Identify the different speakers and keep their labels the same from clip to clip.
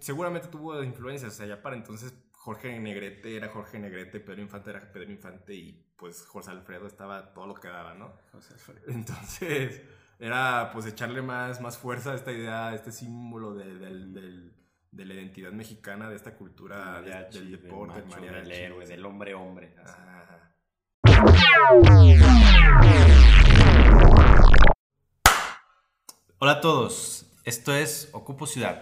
Speaker 1: seguramente tuvo influencias. O sea, ya para entonces Jorge Negrete era Jorge Negrete, Pedro Infante era Pedro Infante y pues José Alfredo estaba todo lo que daba, ¿no?
Speaker 2: José Alfredo.
Speaker 1: Entonces era pues echarle más, más fuerza a esta idea, a este símbolo de, del- del- de la identidad mexicana, de esta cultura
Speaker 2: Mariachi,
Speaker 1: del deporte,
Speaker 2: del
Speaker 1: del
Speaker 2: macho,
Speaker 1: mariachi.
Speaker 2: del héroe, del hombre hombre. Hola a todos, esto es Ocupo Ciudad,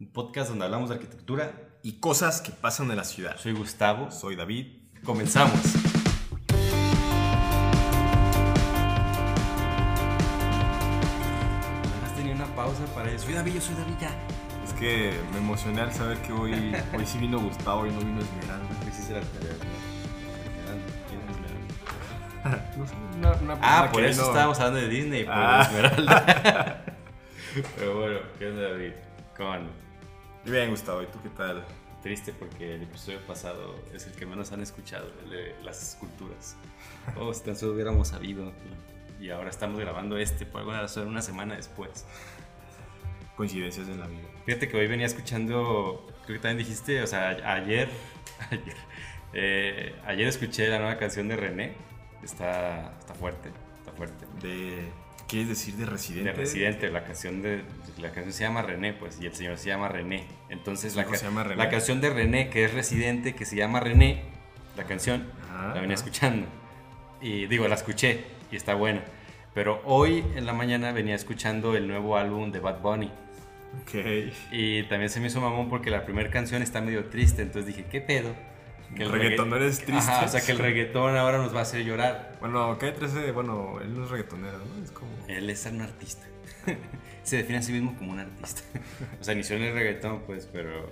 Speaker 2: un podcast donde hablamos de arquitectura.
Speaker 1: Y cosas que pasan en la ciudad.
Speaker 2: Soy Gustavo,
Speaker 1: Soy David.
Speaker 2: comenzamos. Has tenido una pausa para eso. Soy David, yo soy David ya.
Speaker 1: Es que me emocioné al saber que hoy, hoy sí vino Gustavo y no vino Esmeralda.
Speaker 2: Hiciste la tarea, ¿Quién es Esmeralda?
Speaker 1: No sé, una, una
Speaker 2: Ah, por eso estábamos hablando de Disney, por
Speaker 1: Ah.
Speaker 2: Esmeralda. Pero bueno, ¿qué onda David? Con
Speaker 1: Bien, Gustavo, ¿y tú qué tal?
Speaker 2: triste porque el episodio pasado es el que menos han escuchado, el de las esculturas. Oh, si tan solo hubiéramos sabido. Y ahora estamos grabando este por alguna razón una semana después.
Speaker 1: Coincidencias en la vida.
Speaker 2: Fíjate que hoy venía escuchando, creo que también dijiste, o sea, ayer, ayer, eh, ayer escuché la nueva canción de René. Está, está fuerte, está fuerte.
Speaker 1: De, ¿Quieres decir de Residente?
Speaker 2: De Residente, la canción de la canción se llama René, pues, y el señor se llama René. Entonces
Speaker 1: ¿Su
Speaker 2: la, ca-
Speaker 1: se llama René?
Speaker 2: la canción de René, que es Residente, que se llama René, la canción,
Speaker 1: Ajá,
Speaker 2: la venía
Speaker 1: ajá.
Speaker 2: escuchando. Y digo, la escuché y está buena. Pero hoy en la mañana venía escuchando el nuevo álbum de Bad Bunny.
Speaker 1: Ok.
Speaker 2: Y también se me hizo mamón porque la primera canción está medio triste. Entonces dije, ¿qué pedo?
Speaker 1: ¿El
Speaker 2: regga-
Speaker 1: reggaetonero es triste?
Speaker 2: Ajá, o sea, que el reggaetón ahora nos va a hacer llorar.
Speaker 1: Bueno, Calle 13, bueno, él no es reggaetonero, ¿no? Es como...
Speaker 2: Él es un artista. Se define a sí mismo como un artista. O sea, inició en el reggaetón, pues, pero.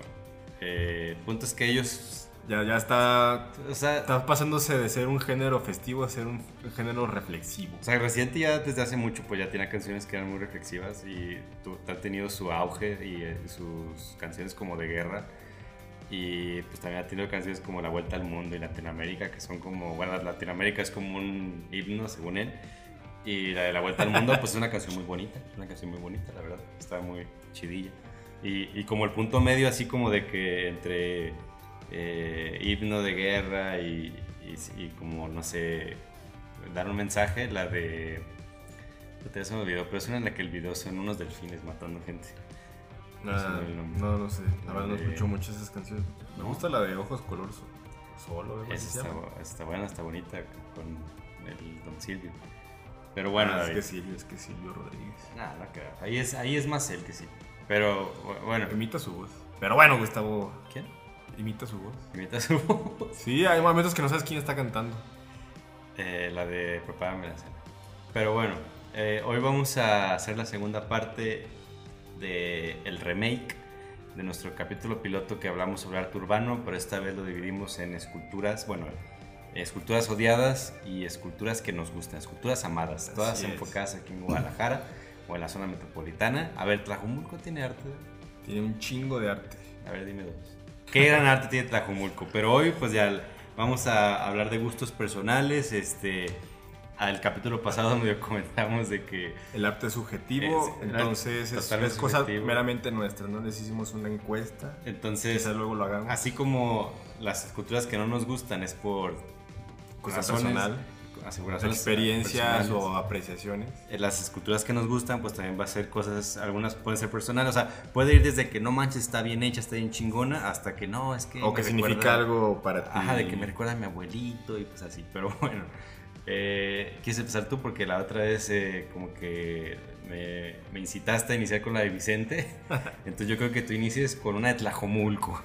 Speaker 2: eh, el punto es que ellos.
Speaker 1: Ya, ya está,
Speaker 2: O sea,
Speaker 1: está pasándose de ser un género festivo a ser un, género reflexivo.
Speaker 2: o sea, Residente ya desde hace mucho, pues ya tiene canciones que eran muy reflexivas y ha tenido su auge y eh, sus canciones como de guerra. Y pues también ha tenido canciones como La Vuelta al Mundo y Latinoamérica, que son como. Bueno, Latinoamérica es como un himno, según él. Y la de La Vuelta al Mundo, pues es una canción muy bonita. Una canción muy bonita, la verdad. Está muy chidilla. Y, y como el punto medio, así como de que entre eh, himno de guerra y, y- y como, no sé, dar un mensaje, la de. Te se me olvidó, pero es una en la que el video son unos delfines matando gente. No
Speaker 1: Ah, no, no sé. La verdad no escucho mucho esas canciones. Me gusta la de Ojos Color so- Solo.
Speaker 2: Esa está, está buena, está bonita con el Don Silvio. Pero bueno,
Speaker 1: Ah, es que Silvio, es que Silvio Rodríguez.
Speaker 2: Nah, no creo. Ahí es, ahí es más él que sí. Pero bu- bueno.
Speaker 1: Imita su voz. Pero bueno, Gustavo,
Speaker 2: ¿Quién?
Speaker 1: imita su voz.
Speaker 2: Imita su voz.
Speaker 1: Sí, hay momentos que no sabes quién está cantando.
Speaker 2: Eh, la de Prepárame la cena. Pero bueno, eh, hoy vamos a hacer la segunda parte del el remake de nuestro capítulo piloto que hablamos sobre arte urbano, pero esta vez lo dividimos en esculturas, bueno, esculturas odiadas y esculturas que nos gustan, esculturas amadas, todas
Speaker 1: Así es.
Speaker 2: enfocadas aquí en Guadalajara o en la zona metropolitana. A ver, Tlajumulco tiene arte.
Speaker 1: Tiene un chingo de arte.
Speaker 2: A ver, dime dos. ¿Qué gran arte tiene Tlajumulco? Pero hoy, pues ya vamos a hablar de gustos personales. Este, al capítulo pasado medio comentamos de que
Speaker 1: El arte es subjetivo,
Speaker 2: Es-
Speaker 1: entonces es, es cosa meramente nuestra. No les hicimos una encuesta.
Speaker 2: entonces,
Speaker 1: luego lo hagamos.
Speaker 2: así como las esculturas que no nos gustan es por
Speaker 1: Cosa
Speaker 2: razones-
Speaker 1: personal,
Speaker 2: razones
Speaker 1: experiencias o apreciaciones.
Speaker 2: Eh, las esculturas que nos gustan, pues también va a ser cosas, algunas pueden ser personales, o sea, puede ir desde que no manches, está bien hecha, está bien chingona, hasta que no, es que...
Speaker 1: O que significa
Speaker 2: recuerda-
Speaker 1: algo para ti.
Speaker 2: Ajá, de que me recuerda a mi abuelito y pues así. Pero bueno, eh, quise empezar tú porque la otra vez eh, como que me, me incitaste a iniciar con la de Vicente. Entonces yo creo que tú inicies con una de Tlajomulco.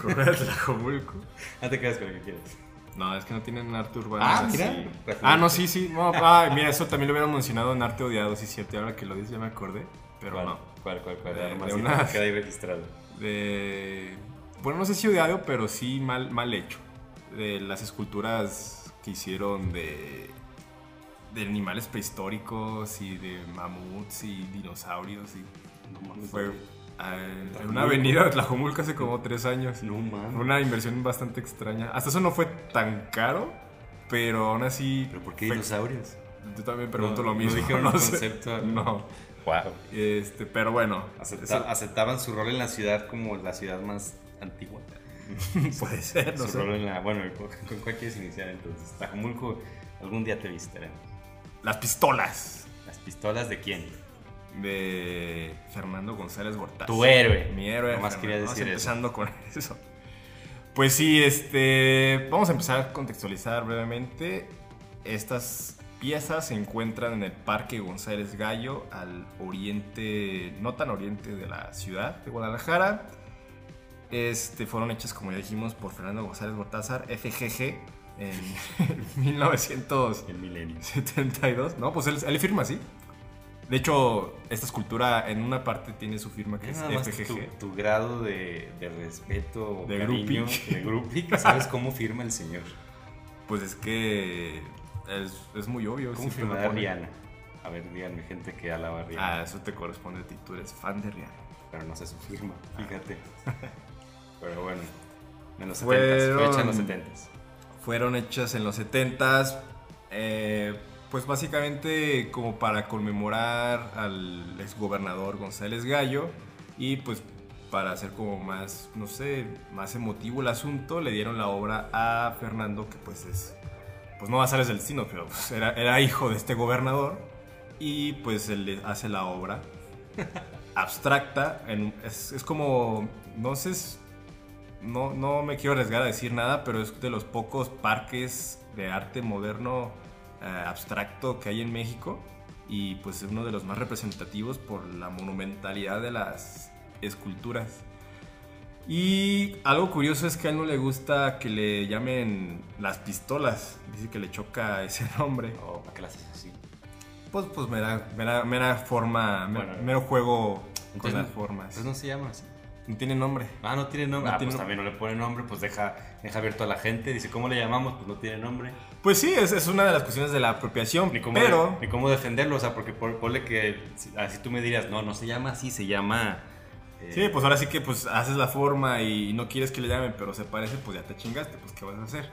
Speaker 1: Con el Tlajomulco.
Speaker 2: No te quedas con lo que quieras.
Speaker 1: No, es que no tienen arte urbano.
Speaker 2: Ah, mira.
Speaker 1: Ah, no, sí, sí. No, ah, mira, eso también lo hubieran mencionado en arte odiado, sí, cierto. Ahora que lo dices ya me acordé. Pero
Speaker 2: ¿Cuál,
Speaker 1: no.
Speaker 2: ¿Cuál, cuál, cuál?
Speaker 1: De- de una-
Speaker 2: Queda ahí registrado.
Speaker 1: De. Bueno, no sé si odiado, pero sí mal, mal hecho. De las esculturas que hicieron de. de animales prehistóricos y de mamuts y dinosaurios. Y
Speaker 2: No mames.
Speaker 1: fue ah, en una avenida de Tlajomulco hace como tres años.
Speaker 2: No mames.
Speaker 1: Fue una inversión bastante extraña. Hasta eso no fue tan caro, pero aún así.
Speaker 2: ¿Pero por qué
Speaker 1: fue-
Speaker 2: dinosaurios?
Speaker 1: Yo también pregunto
Speaker 2: No,
Speaker 1: lo
Speaker 2: no
Speaker 1: mismo.
Speaker 2: dijeron
Speaker 1: no
Speaker 2: un
Speaker 1: sé.
Speaker 2: concepto.
Speaker 1: No.
Speaker 2: Wow.
Speaker 1: Este, pero bueno,
Speaker 2: Acepta-
Speaker 1: eso
Speaker 2: aceptaban su rol en la ciudad como la ciudad más antigua.
Speaker 1: puede ser, no
Speaker 2: su
Speaker 1: sé.
Speaker 2: rol en la. Bueno, ¿con, cuál quieres iniciar entonces? Tajumulco, algún día te visitaremos.
Speaker 1: Las pistolas
Speaker 2: ¿Las pistolas de quién?
Speaker 1: de Fernando González Gortaz.
Speaker 2: Tu héroe.
Speaker 1: Mi héroe.
Speaker 2: Nomás quería
Speaker 1: Vamos
Speaker 2: decir eso.
Speaker 1: empezando con eso. Pues sí, este, vamos a empezar a contextualizar brevemente. Estas piezas se encuentran en el Parque González Gallo, al oriente, no tan oriente de la ciudad de Guadalajara. Este, fueron hechas, como ya dijimos, por Fernando González Gortázar, FGG, en 1900.
Speaker 2: El milenio.
Speaker 1: 72. No, pues él, él firma así. De hecho, esta escultura en una parte tiene su firma que
Speaker 2: Es
Speaker 1: es
Speaker 2: nada más tu,
Speaker 1: FGG.
Speaker 2: tu grado de, de respeto,
Speaker 1: De
Speaker 2: cariño,
Speaker 1: groupie.
Speaker 2: de groupie, que sabes cómo firma el señor.
Speaker 1: Pues es que es, es muy obvio.
Speaker 2: ¿Cómo
Speaker 1: pone.
Speaker 2: Rihanna? A ver, díganme gente que alaba a Rihanna.
Speaker 1: Ah, eso te corresponde a ti. Tú eres fan de Rihanna.
Speaker 2: Pero no sé su firma, fíjate. Pero bueno, en los 70
Speaker 1: Fueron-
Speaker 2: fue hecha en los 70
Speaker 1: Fueron hechas en los 70s. eh, pues básicamente como para conmemorar al exgobernador González Gallo. Y pues para hacer como más, no sé, más emotivo el asunto, le dieron la obra a Fernando, que pues es, pues no Azares del Destino, pero pues era, era hijo de este gobernador. Y pues él le hace la obra abstracta. en- es, es como, no sé, no, no me quiero arriesgar a decir nada, pero es de los pocos parques de arte moderno eh, abstracto que hay en México y pues es uno de los más representativos por la monumentalidad de las esculturas. Y algo curioso es que a él no le gusta que le llamen las pistolas, dice que le choca ese nombre.
Speaker 2: ¿O para qué las haces así?
Speaker 1: Pues, pues mera, mera, mera forma,
Speaker 2: Bueno,
Speaker 1: mero juego con las formas.
Speaker 2: Entonces no se llama así.
Speaker 1: No tiene nombre.
Speaker 2: Ah, no tiene nombre.
Speaker 1: No
Speaker 2: ah,
Speaker 1: tiene
Speaker 2: pues también no le pone nombre, pues deja, deja abierto a la gente. Dice, ¿cómo le llamamos? Pues no tiene nombre.
Speaker 1: Pues sí, es, es una de las cuestiones de la apropiación,
Speaker 2: Ni cómo,
Speaker 1: pero...
Speaker 2: ni cómo defenderlo, o sea, porque por- ponle que así tú me dirías, no, no se llama así, se llama... eh,
Speaker 1: Sí, pues ahora sí que pues haces la forma y no quieres que le llamen, pero se parece, pues ya te chingaste, pues ¿qué vas a hacer?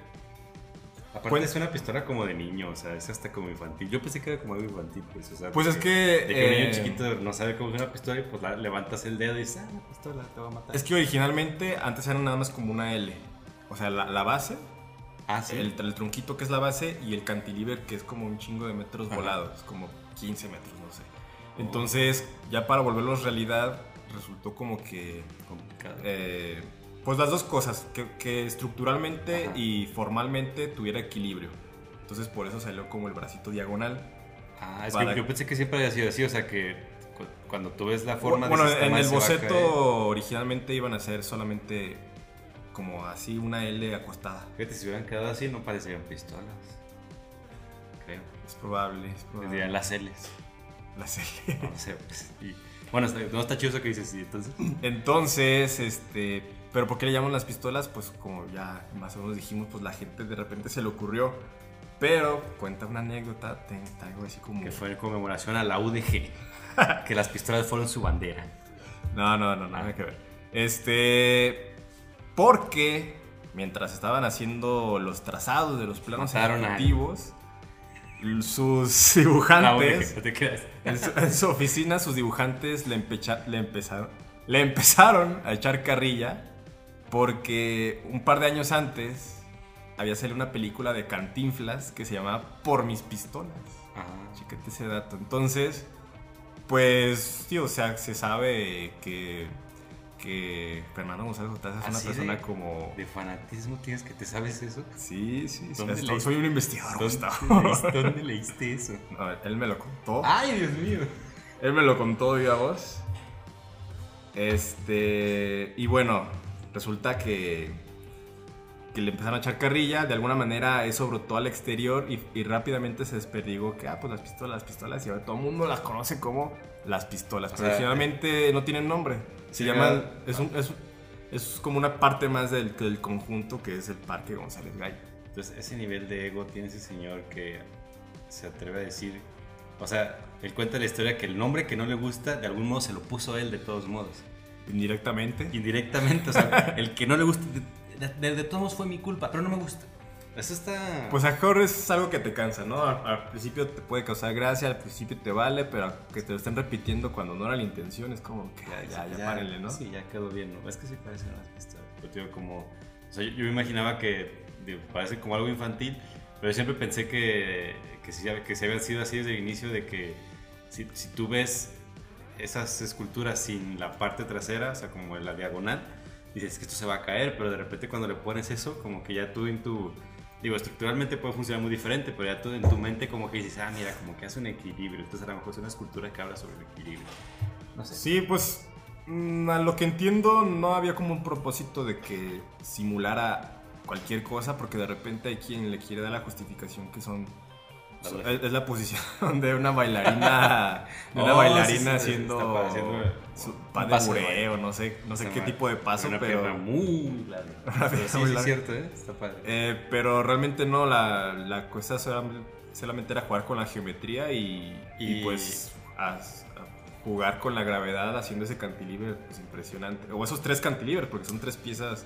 Speaker 2: Aparte
Speaker 1: pues-
Speaker 2: es una pistola como de niño, o sea, es hasta como infantil. Yo pensé que era como algo infantil, pues, o sea...
Speaker 1: Pues es que...
Speaker 2: De que un
Speaker 1: eh,
Speaker 2: niño chiquito no sabe cómo es una pistola y pues la- levantas el dedo y dices, ah, una pistola, te va a matar.
Speaker 1: Es que originalmente antes era nada más como una L. O sea, la, la base,
Speaker 2: Ah, sí.
Speaker 1: el, el tronquito que es la base y el cantilever que es como un chingo de metros
Speaker 2: Ajá.
Speaker 1: volados, como 15 metros, no sé. Entonces, ya para volverlos realidad, resultó como que...
Speaker 2: complicado.
Speaker 1: eh, pues las dos cosas, que, que estructuralmente
Speaker 2: Ajá.
Speaker 1: y formalmente tuviera equilibrio. Entonces por eso salió como el bracito diagonal.
Speaker 2: ah, es
Speaker 1: para-
Speaker 2: que yo pensé que siempre había sido así, o sea, que cu- cuando tú ves la forma
Speaker 1: bueno,
Speaker 2: de ese
Speaker 1: en
Speaker 2: tamaño
Speaker 1: el boceto
Speaker 2: caer.
Speaker 1: originalmente iban a ser solamente como así una L acostada.
Speaker 2: Fíjate, si hubieran quedado así, no parecerían pistolas. Creo.
Speaker 1: Es probable, es probable.
Speaker 2: Dirían las L's.
Speaker 1: La serie.
Speaker 2: No sé, pues. y- bueno, está- no está chido eso que dices, sí, entonces.
Speaker 1: Entonces, este, pero ¿por qué le llaman las pistolas? Pues como ya más o menos dijimos, pues la gente de repente se le ocurrió. Pero cuenta una anécdota, algo así como...
Speaker 2: Que fue en conmemoración a la UDG. que las pistolas fueron su bandera.
Speaker 1: No, no, no, nada que ver. Este. Porque mientras estaban haciendo los trazados de los planos ejecutivos, sus dibujantes,
Speaker 2: no te
Speaker 1: en su, en su oficina, sus dibujantes le, empecha- le empezaron, le empezaron a echar carrilla porque un par de años antes había salido una película de Cantinflas que se llamaba Por mis pistolas.
Speaker 2: Ah,
Speaker 1: Chécate ese dato. Entonces, pues, sí, o sea, se sabe que, que Fernando González Otaz es una persona
Speaker 2: de-
Speaker 1: como...
Speaker 2: ¿De fanatismo tienes que te sabes eso?
Speaker 1: Sí, sí, sí. Soy un investigador,
Speaker 2: ¿Dónde, leíste, dónde leíste eso?
Speaker 1: A ver, él me lo contó.
Speaker 2: ¡Ay, Dios mío!
Speaker 1: Él me lo contó voz. Este. Y bueno, resulta que. Que le empezaron a echar carrilla. De alguna manera eso brotó al exterior y, y rápidamente se desperdigó que, ah, pues las pistolas, las pistolas. Y ahora todo el mundo las conoce como las pistolas. Pero
Speaker 2: sea,
Speaker 1: originalmente no tienen nombre. Se llaman. Es, un- es, es como una parte más del, del conjunto que es el Parque González Gallo.
Speaker 2: Entonces, ese nivel de ego tiene ese señor que se atreve a decir. O sea, él cuenta la historia que el nombre que no le gusta, de algún modo se lo puso él de todos modos.
Speaker 1: Indirectamente.
Speaker 2: Indirectamente, o sea, el que no le gusta, de, de- de todos fue mi culpa, pero no me gusta. Eso está.
Speaker 1: Pues a mejor es algo que te cansa, ¿no? Al, al principio te puede causar gracia, al principio te vale, pero que te lo estén repitiendo cuando no era la intención es como que ya, ya, ya, párenle, ¿no?
Speaker 2: Sí, ya quedó bien, ¿no? Es que sí parecen las pistas. Yo te digo, como. O sea, yo, yo me imaginaba que digo, parece como algo infantil, pero yo siempre pensé que, que, sí, que se había sido así desde el inicio, de que si, si tú ves esas esculturas sin la parte trasera, o sea, como la diagonal, dices que esto se va a caer, pero de repente cuando le pones eso, como que ya tú en tu... Digo, estructuralmente puede funcionar muy diferente, pero ya tú en tu mente como que dices, ah, mira, como que hace un equilibrio. Entonces a lo mejor es una escultura que habla sobre el equilibrio. No sé.
Speaker 1: Sí, pues mm, a lo que entiendo no había como un propósito de que simulara cualquier cosa, porque de repente hay quien le quiere dar la justificación que son... Es, es la posición de una bailarina, de una
Speaker 2: Oh,
Speaker 1: bailarina
Speaker 2: sí, sí,
Speaker 1: haciendo su pan de bureo, no sé, no sé
Speaker 2: Está
Speaker 1: qué
Speaker 2: mal.
Speaker 1: tipo de paso,
Speaker 2: Una
Speaker 1: pero...
Speaker 2: pierna muy larga.
Speaker 1: Una
Speaker 2: Pero
Speaker 1: pierna
Speaker 2: sí,
Speaker 1: muy
Speaker 2: sí, es
Speaker 1: larga.
Speaker 2: cierto, ¿eh? Está padre.
Speaker 1: Eh, pero realmente no, la, la cosa solamente, era jugar con la geometría y, y
Speaker 2: Y-
Speaker 1: pues a- a jugar con la gravedad haciendo ese cantilever pues, impresionante. O esos tres cantilevers, porque son tres piezas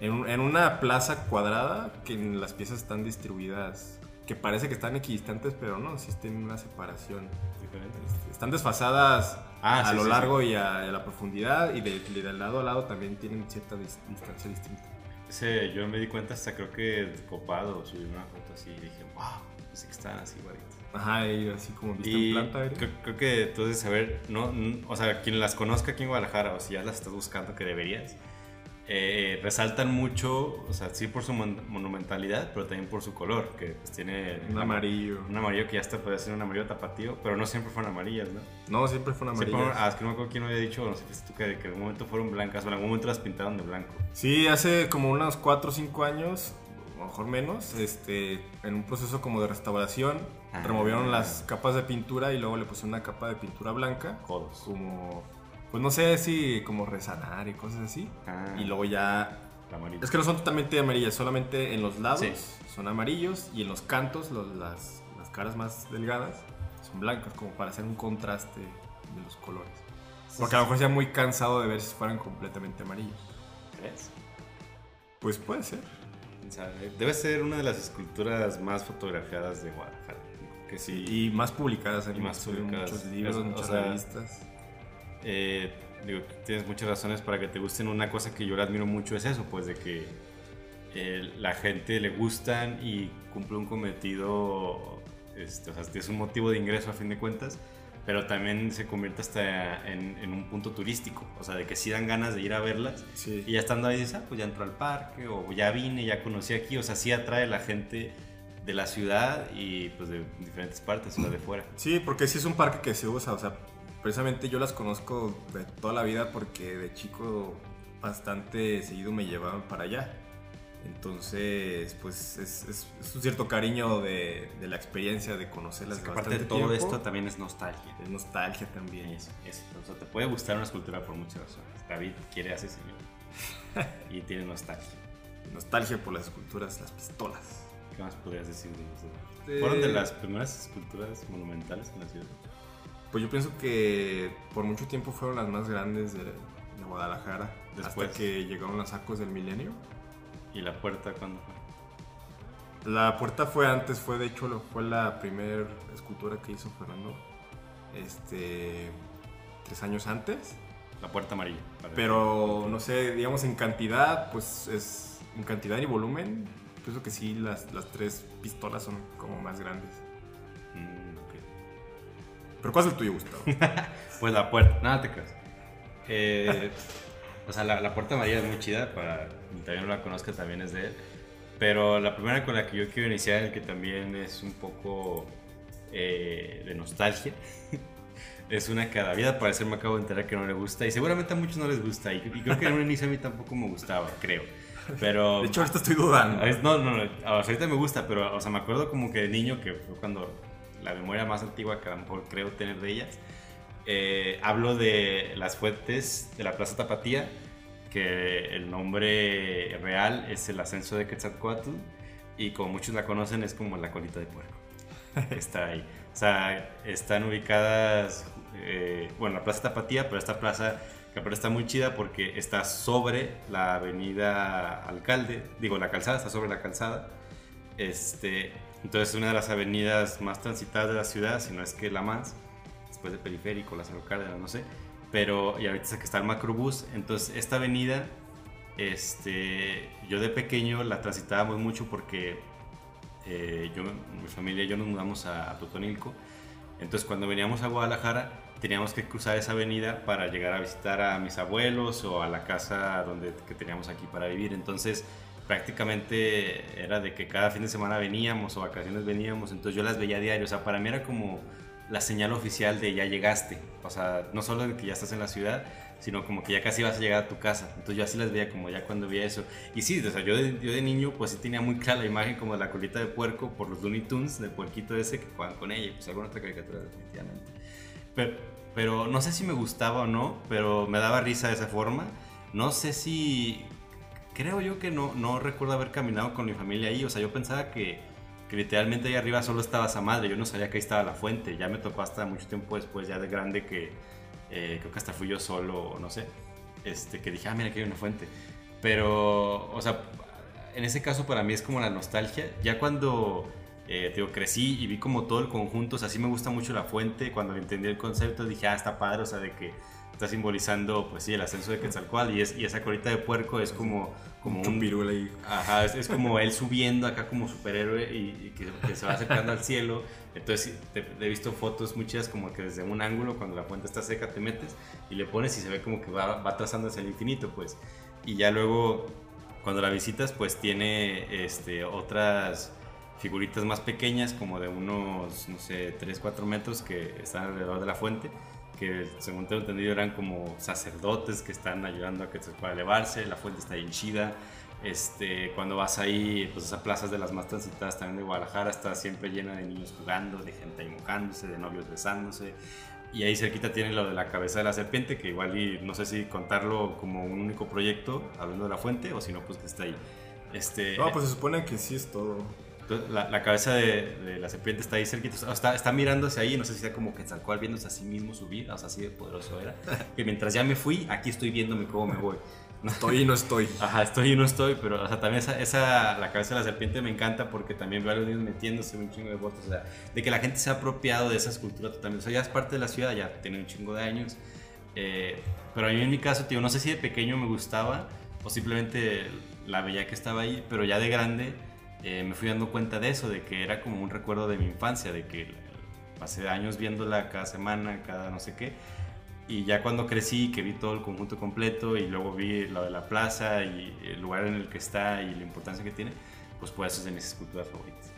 Speaker 1: en, en una plaza cuadrada que las piezas están distribuidas, que parece que están equidistantes, pero no, existen una separación.
Speaker 2: Diferente.
Speaker 1: Este, Están desfasadas
Speaker 2: Ah,
Speaker 1: a
Speaker 2: sí,
Speaker 1: lo
Speaker 2: sí,
Speaker 1: largo y a, a la profundidad y de, de lado a lado también tienen cierta dis- distancia distinta.
Speaker 2: Ese, yo me di cuenta hasta creo que copado subí una foto así y dije, wow, pensé que estaban así igualitos.
Speaker 1: Ajá, y así como vista
Speaker 2: Y
Speaker 1: en planta.
Speaker 2: creo, creo que tú debes saber, no, n- o sea, quien las conozca aquí en Guadalajara o si ya las estás buscando que deberías, eh, resaltan mucho, o sea, sí por su mon- monumentalidad, pero también por su color, que pues tiene
Speaker 1: Un amarillo.
Speaker 2: un amarillo que ya hasta puede ser un amarillo tapatío, pero no siempre fueron amarillas, ¿no?
Speaker 1: No, siempre fueron
Speaker 2: Siempre
Speaker 1: amarillas.
Speaker 2: fueron- ah, es que no me acuerdo quién había dicho, no sé si tú, que, que en algún momento fueron blancas, o en algún momento las pintaron de blanco.
Speaker 1: Sí, hace como unos 4 o 5 años, a lo mejor menos, este, en un proceso como de restauración,
Speaker 2: Ah.
Speaker 1: removieron las capas de pintura y luego le pusieron una capa de pintura blanca.
Speaker 2: Jodos.
Speaker 1: Como, pues no sé si como resanar y cosas así.
Speaker 2: Ah,
Speaker 1: Y luego ya... Es que no son totalmente amarillas, solamente en los lados
Speaker 2: Sí.
Speaker 1: son amarillos y en los cantos, los- las, las caras más delgadas, son blancas, como para hacer un contraste de los colores. Porque a lo mejor sea muy cansado de ver si fueran completamente amarillos.
Speaker 2: ¿Crees?
Speaker 1: Pues puede ser.
Speaker 2: O Debe ser una de las esculturas más fotografiadas de Guadalajara. Que sí.
Speaker 1: Y más publicadas en
Speaker 2: Y más publicadas.
Speaker 1: muchos libros,
Speaker 2: Es- o
Speaker 1: muchas
Speaker 2: sea,
Speaker 1: revistas.
Speaker 2: Eh, digo, tienes muchas razones para que te gusten. Una cosa que yo le admiro mucho es eso, pues de que eh, la gente le gustan y cumple un cometido, este, o sea, es un motivo de ingreso a fin de cuentas, pero también se convierte hasta en, en un punto turístico, o sea, de que sí dan ganas de ir a verlas
Speaker 1: Sí.
Speaker 2: y ya estando ahí dices, ah, pues ya entro al parque o ya vine, ya conocí aquí, o sea, sí atrae a la gente de la ciudad y pues de diferentes partes, o sea, de fuera.
Speaker 1: Sí, porque sí es un parque que se usa, o sea, precisamente yo las conozco de toda la vida porque de chico bastante seguido me llevaban para allá. Entonces, pues es, es- es un cierto cariño de, de la experiencia de conocerlas.
Speaker 2: Aparte de todo
Speaker 1: tiempo.
Speaker 2: esto también es nostalgia.
Speaker 1: Es nostalgia también.
Speaker 2: Eso, eso. O sea, te puede gustar una escultura por muchas razones. David quiere asesinar y tiene nostalgia.
Speaker 1: Nostalgia por las esculturas, las pistolas.
Speaker 2: ¿Qué más podrías decir de eso?
Speaker 1: Eh,
Speaker 2: Fueron de las primeras esculturas monumentales en la ciudad.
Speaker 1: Pues yo pienso que por mucho tiempo fueron las más grandes de, de Guadalajara.
Speaker 2: Después.
Speaker 1: Hasta que llegaron las sacos del milenio.
Speaker 2: ¿Y la puerta cuándo fue?
Speaker 1: La puerta fue antes, fue de hecho fue la primera escultura que hizo Fernando. Este. Tres años antes.
Speaker 2: La puerta amarilla.
Speaker 1: Pero no sé, digamos en cantidad, pues es. En cantidad y volumen, pienso que sí, las, las tres pistolas son como más grandes.
Speaker 2: Mm.
Speaker 1: Pero ¿cuál es el tuyo, Gustavo?
Speaker 2: Pues la puerta, nada te creas. Eh, o sea, la, la puerta amarilla es muy chida, para también no la conozca, también es de él. Pero la primera con la que yo quiero iniciar, que también es un poco eh, de nostalgia, es una que a David al parecer me acabo de enterar que no le gusta, y seguramente a muchos no les gusta, y, y creo que en un inicio a mí tampoco me gustaba, creo. Pero...
Speaker 1: De hecho, ahorita estoy dudando.
Speaker 2: Es- No, no, no, ahorita me gusta, pero o sea, me acuerdo como que de niño, que fue cuando la memoria más antigua que a lo mejor creo tener de ellas, eh, hablo de las fuentes de la Plaza Tapatía, que el nombre real es el ascenso de Quetzalcoatl, y como muchos la conocen es como la colita de puerco, que está ahí. O sea, están ubicadas, eh, bueno, la Plaza Tapatía, pero esta plaza que aparte está muy chida porque está sobre la avenida Alcalde, digo, la calzada, está sobre la calzada. Este, entonces, una de las avenidas más transitadas de la ciudad, si no es que la más, después de Periférico, la Cárdenas, no sé. Pero, y ahorita es que está el Macrobús. Entonces, esta avenida, este, yo de pequeño la transitábamos mucho porque eh, yo, mi familia y yo nos mudamos a, a Totonilco. Entonces, cuando veníamos a Guadalajara, teníamos que cruzar esa avenida para llegar a visitar a mis abuelos o a la casa donde, que teníamos aquí para vivir. Entonces, prácticamente era de que cada fin de semana veníamos o vacaciones veníamos, entonces yo las veía a diario. O sea, para mí era como la señal oficial de ya llegaste. O sea, no solo de que ya estás en la ciudad, sino como que ya casi vas a llegar a tu casa. Entonces yo así las veía como ya cuando veía eso. Y sí, o sea, yo de, yo de niño pues sí tenía muy clara la imagen como de la colita de puerco por los Looney Tunes, del puerquito ese que juegan con ella pues alguna otra caricatura definitivamente. Pero, pero no sé si me gustaba o no, pero me daba risa de esa forma. No sé si... Creo yo que no, no recuerdo haber caminado con mi familia ahí. O sea, yo pensaba que, que literalmente ahí arriba solo estaba esa madre. Yo no sabía que ahí estaba la fuente. Ya me tocó hasta mucho tiempo después, ya de grande, que eh, creo que hasta fui yo solo, no sé, este, que dije, ah, mira, aquí hay una fuente. Pero, o sea, en ese caso para mí es como la nostalgia. Ya cuando, eh, digo, crecí y vi como todo el conjunto, o sea, sí me gusta mucho la fuente. Cuando entendí el concepto dije, ah, está padre, o sea, de que está simbolizando, pues sí, el ascenso de Quetzalcoatl y, es, y esa colita de puerco es como, como
Speaker 1: un... pirula ahí.
Speaker 2: Ajá, es, es, como él subiendo acá como superhéroe y, y que, que, se va acercando al cielo. Entonces te, te, he visto fotos muy chidas como que desde un ángulo, cuando la fuente está seca, te metes y le pones y se ve como que va, va trazando hacia el infinito, pues. Y ya luego, cuando la visitas, pues tiene este, otras figuritas más pequeñas, como de unos, no sé, 3, 4 metros que están alrededor de la fuente que según tengo entendido eran como sacerdotes que están ayudando a que se pueda elevarse, la fuente está hinchida, este, cuando vas ahí, pues esas plazas de las más transitadas también de Guadalajara está siempre llena de niños jugando, de gente ahí mojándose, de novios besándose, y ahí cerquita tiene lo de la cabeza de la serpiente, que igual y no sé si contarlo como un único proyecto, hablando de la fuente, o si no, pues que está ahí. Este,
Speaker 1: no, pues se supone que sí es todo.
Speaker 2: La, la, cabeza de, de, la serpiente está ahí cerquita, o sea, está, está, mirándose ahí, no sé si está como que tal cual viéndose a sí mismo subir, o sea, así de poderoso era. Que mientras ya me fui, aquí estoy viéndome cómo me voy.
Speaker 1: No estoy y no estoy.
Speaker 2: Ajá, estoy y no estoy, pero o sea, también esa, esa, la cabeza de la serpiente me encanta porque también veo a los niños metiéndose un chingo de votos, o sea, de que la gente se ha apropiado de esa escultura totalmente. O sea, ya es parte de la ciudad, ya tiene un chingo de años. Eh, pero a mí en mi caso, tío, no sé si de pequeño me gustaba o simplemente la veía que estaba ahí, pero ya de grande eh, me fui dando cuenta de eso, de que era como un recuerdo de mi infancia, de que pasé años viéndola cada semana, cada no sé qué. Y ya cuando crecí, que vi todo el conjunto completo y luego vi lo de la plaza y el lugar en el que está y la importancia que tiene, pues por eso es de mis esculturas favoritas.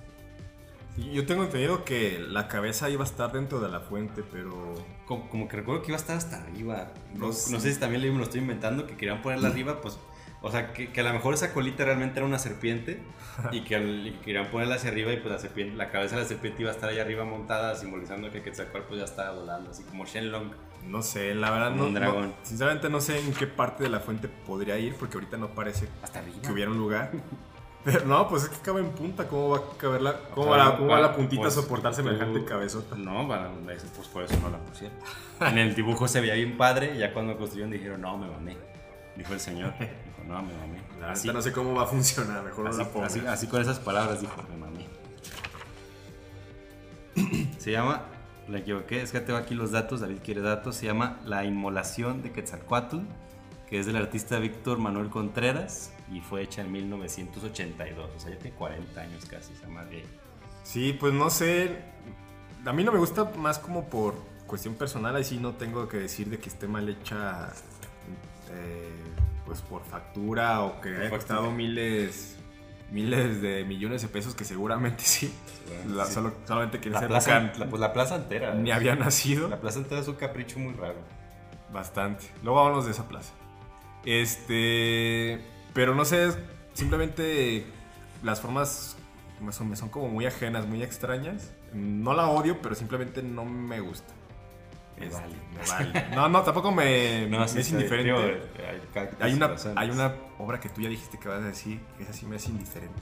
Speaker 1: Yo tengo entendido que la cabeza iba a estar dentro de la fuente, pero...
Speaker 2: Como, como que recuerdo que iba a estar hasta arriba. No, no sé si también me lo estoy inventando, que querían ponerla arriba, pues o sea, que, que, a lo mejor esa colita realmente era una serpiente y que, y que querían ponerla hacia arriba y pues la, serpiente, la cabeza de la serpiente iba a estar ahí arriba montada, simbolizando que Quetzalcóatl pues ya estaba volando, así como Shenlong.
Speaker 1: No sé, la verdad no, no, Sinceramente no sé en qué parte de la fuente podría ir porque ahorita no parece
Speaker 2: hasta
Speaker 1: que hubiera un lugar. Pero no, pues es que cabe en punta. ¿Cómo va a caber la, cómo, va, la, cómo va la puntita pues, a soportar semejante cabezota?
Speaker 2: No, pues por eso no la pusieron. en el dibujo se veía bien padre y ya cuando construyeron dijeron, no, me mamé. Dijo el señor. No, me mamé.
Speaker 1: Así, no sé cómo va a funcionar, mejor
Speaker 2: así,
Speaker 1: no la pongo.
Speaker 2: Así, así, con esas palabras dijo, me mamé. Se llama, la equivoqué, es que tengo aquí los datos, David quiere datos, se llama La Inmolación de Quetzalcoatl, que es del artista Víctor Manuel Contreras y fue hecha en 1982, o sea, ya tiene 40 años casi, esa madre.
Speaker 1: Sí, pues no sé, a mí no me gusta más como por cuestión personal, ahí sí no tengo que decir de que esté mal hecha eh, pues por factura o que haya costado miles miles de millones de pesos que seguramente sí.
Speaker 2: Bueno,
Speaker 1: la,
Speaker 2: sí.
Speaker 1: Solo, solamente que
Speaker 2: la plaza,
Speaker 1: época
Speaker 2: la, pues la plaza entera.
Speaker 1: ni había nacido.
Speaker 2: La plaza entera es un capricho muy raro.
Speaker 1: Bastante. Luego hablamos de esa plaza. Este. Pero no sé, simplemente las formas me son, me son como muy ajenas, muy extrañas. No la odio, pero simplemente no me gusta.
Speaker 2: Me
Speaker 1: Este,
Speaker 2: vale.
Speaker 1: me vale. No, no, tampoco me,
Speaker 2: No,
Speaker 1: me
Speaker 2: sí,
Speaker 1: es indiferente.
Speaker 2: digo, hay,
Speaker 1: una,
Speaker 2: razones.
Speaker 1: hay una obra que tú ya dijiste que vas a decir que esa sí me es indiferente.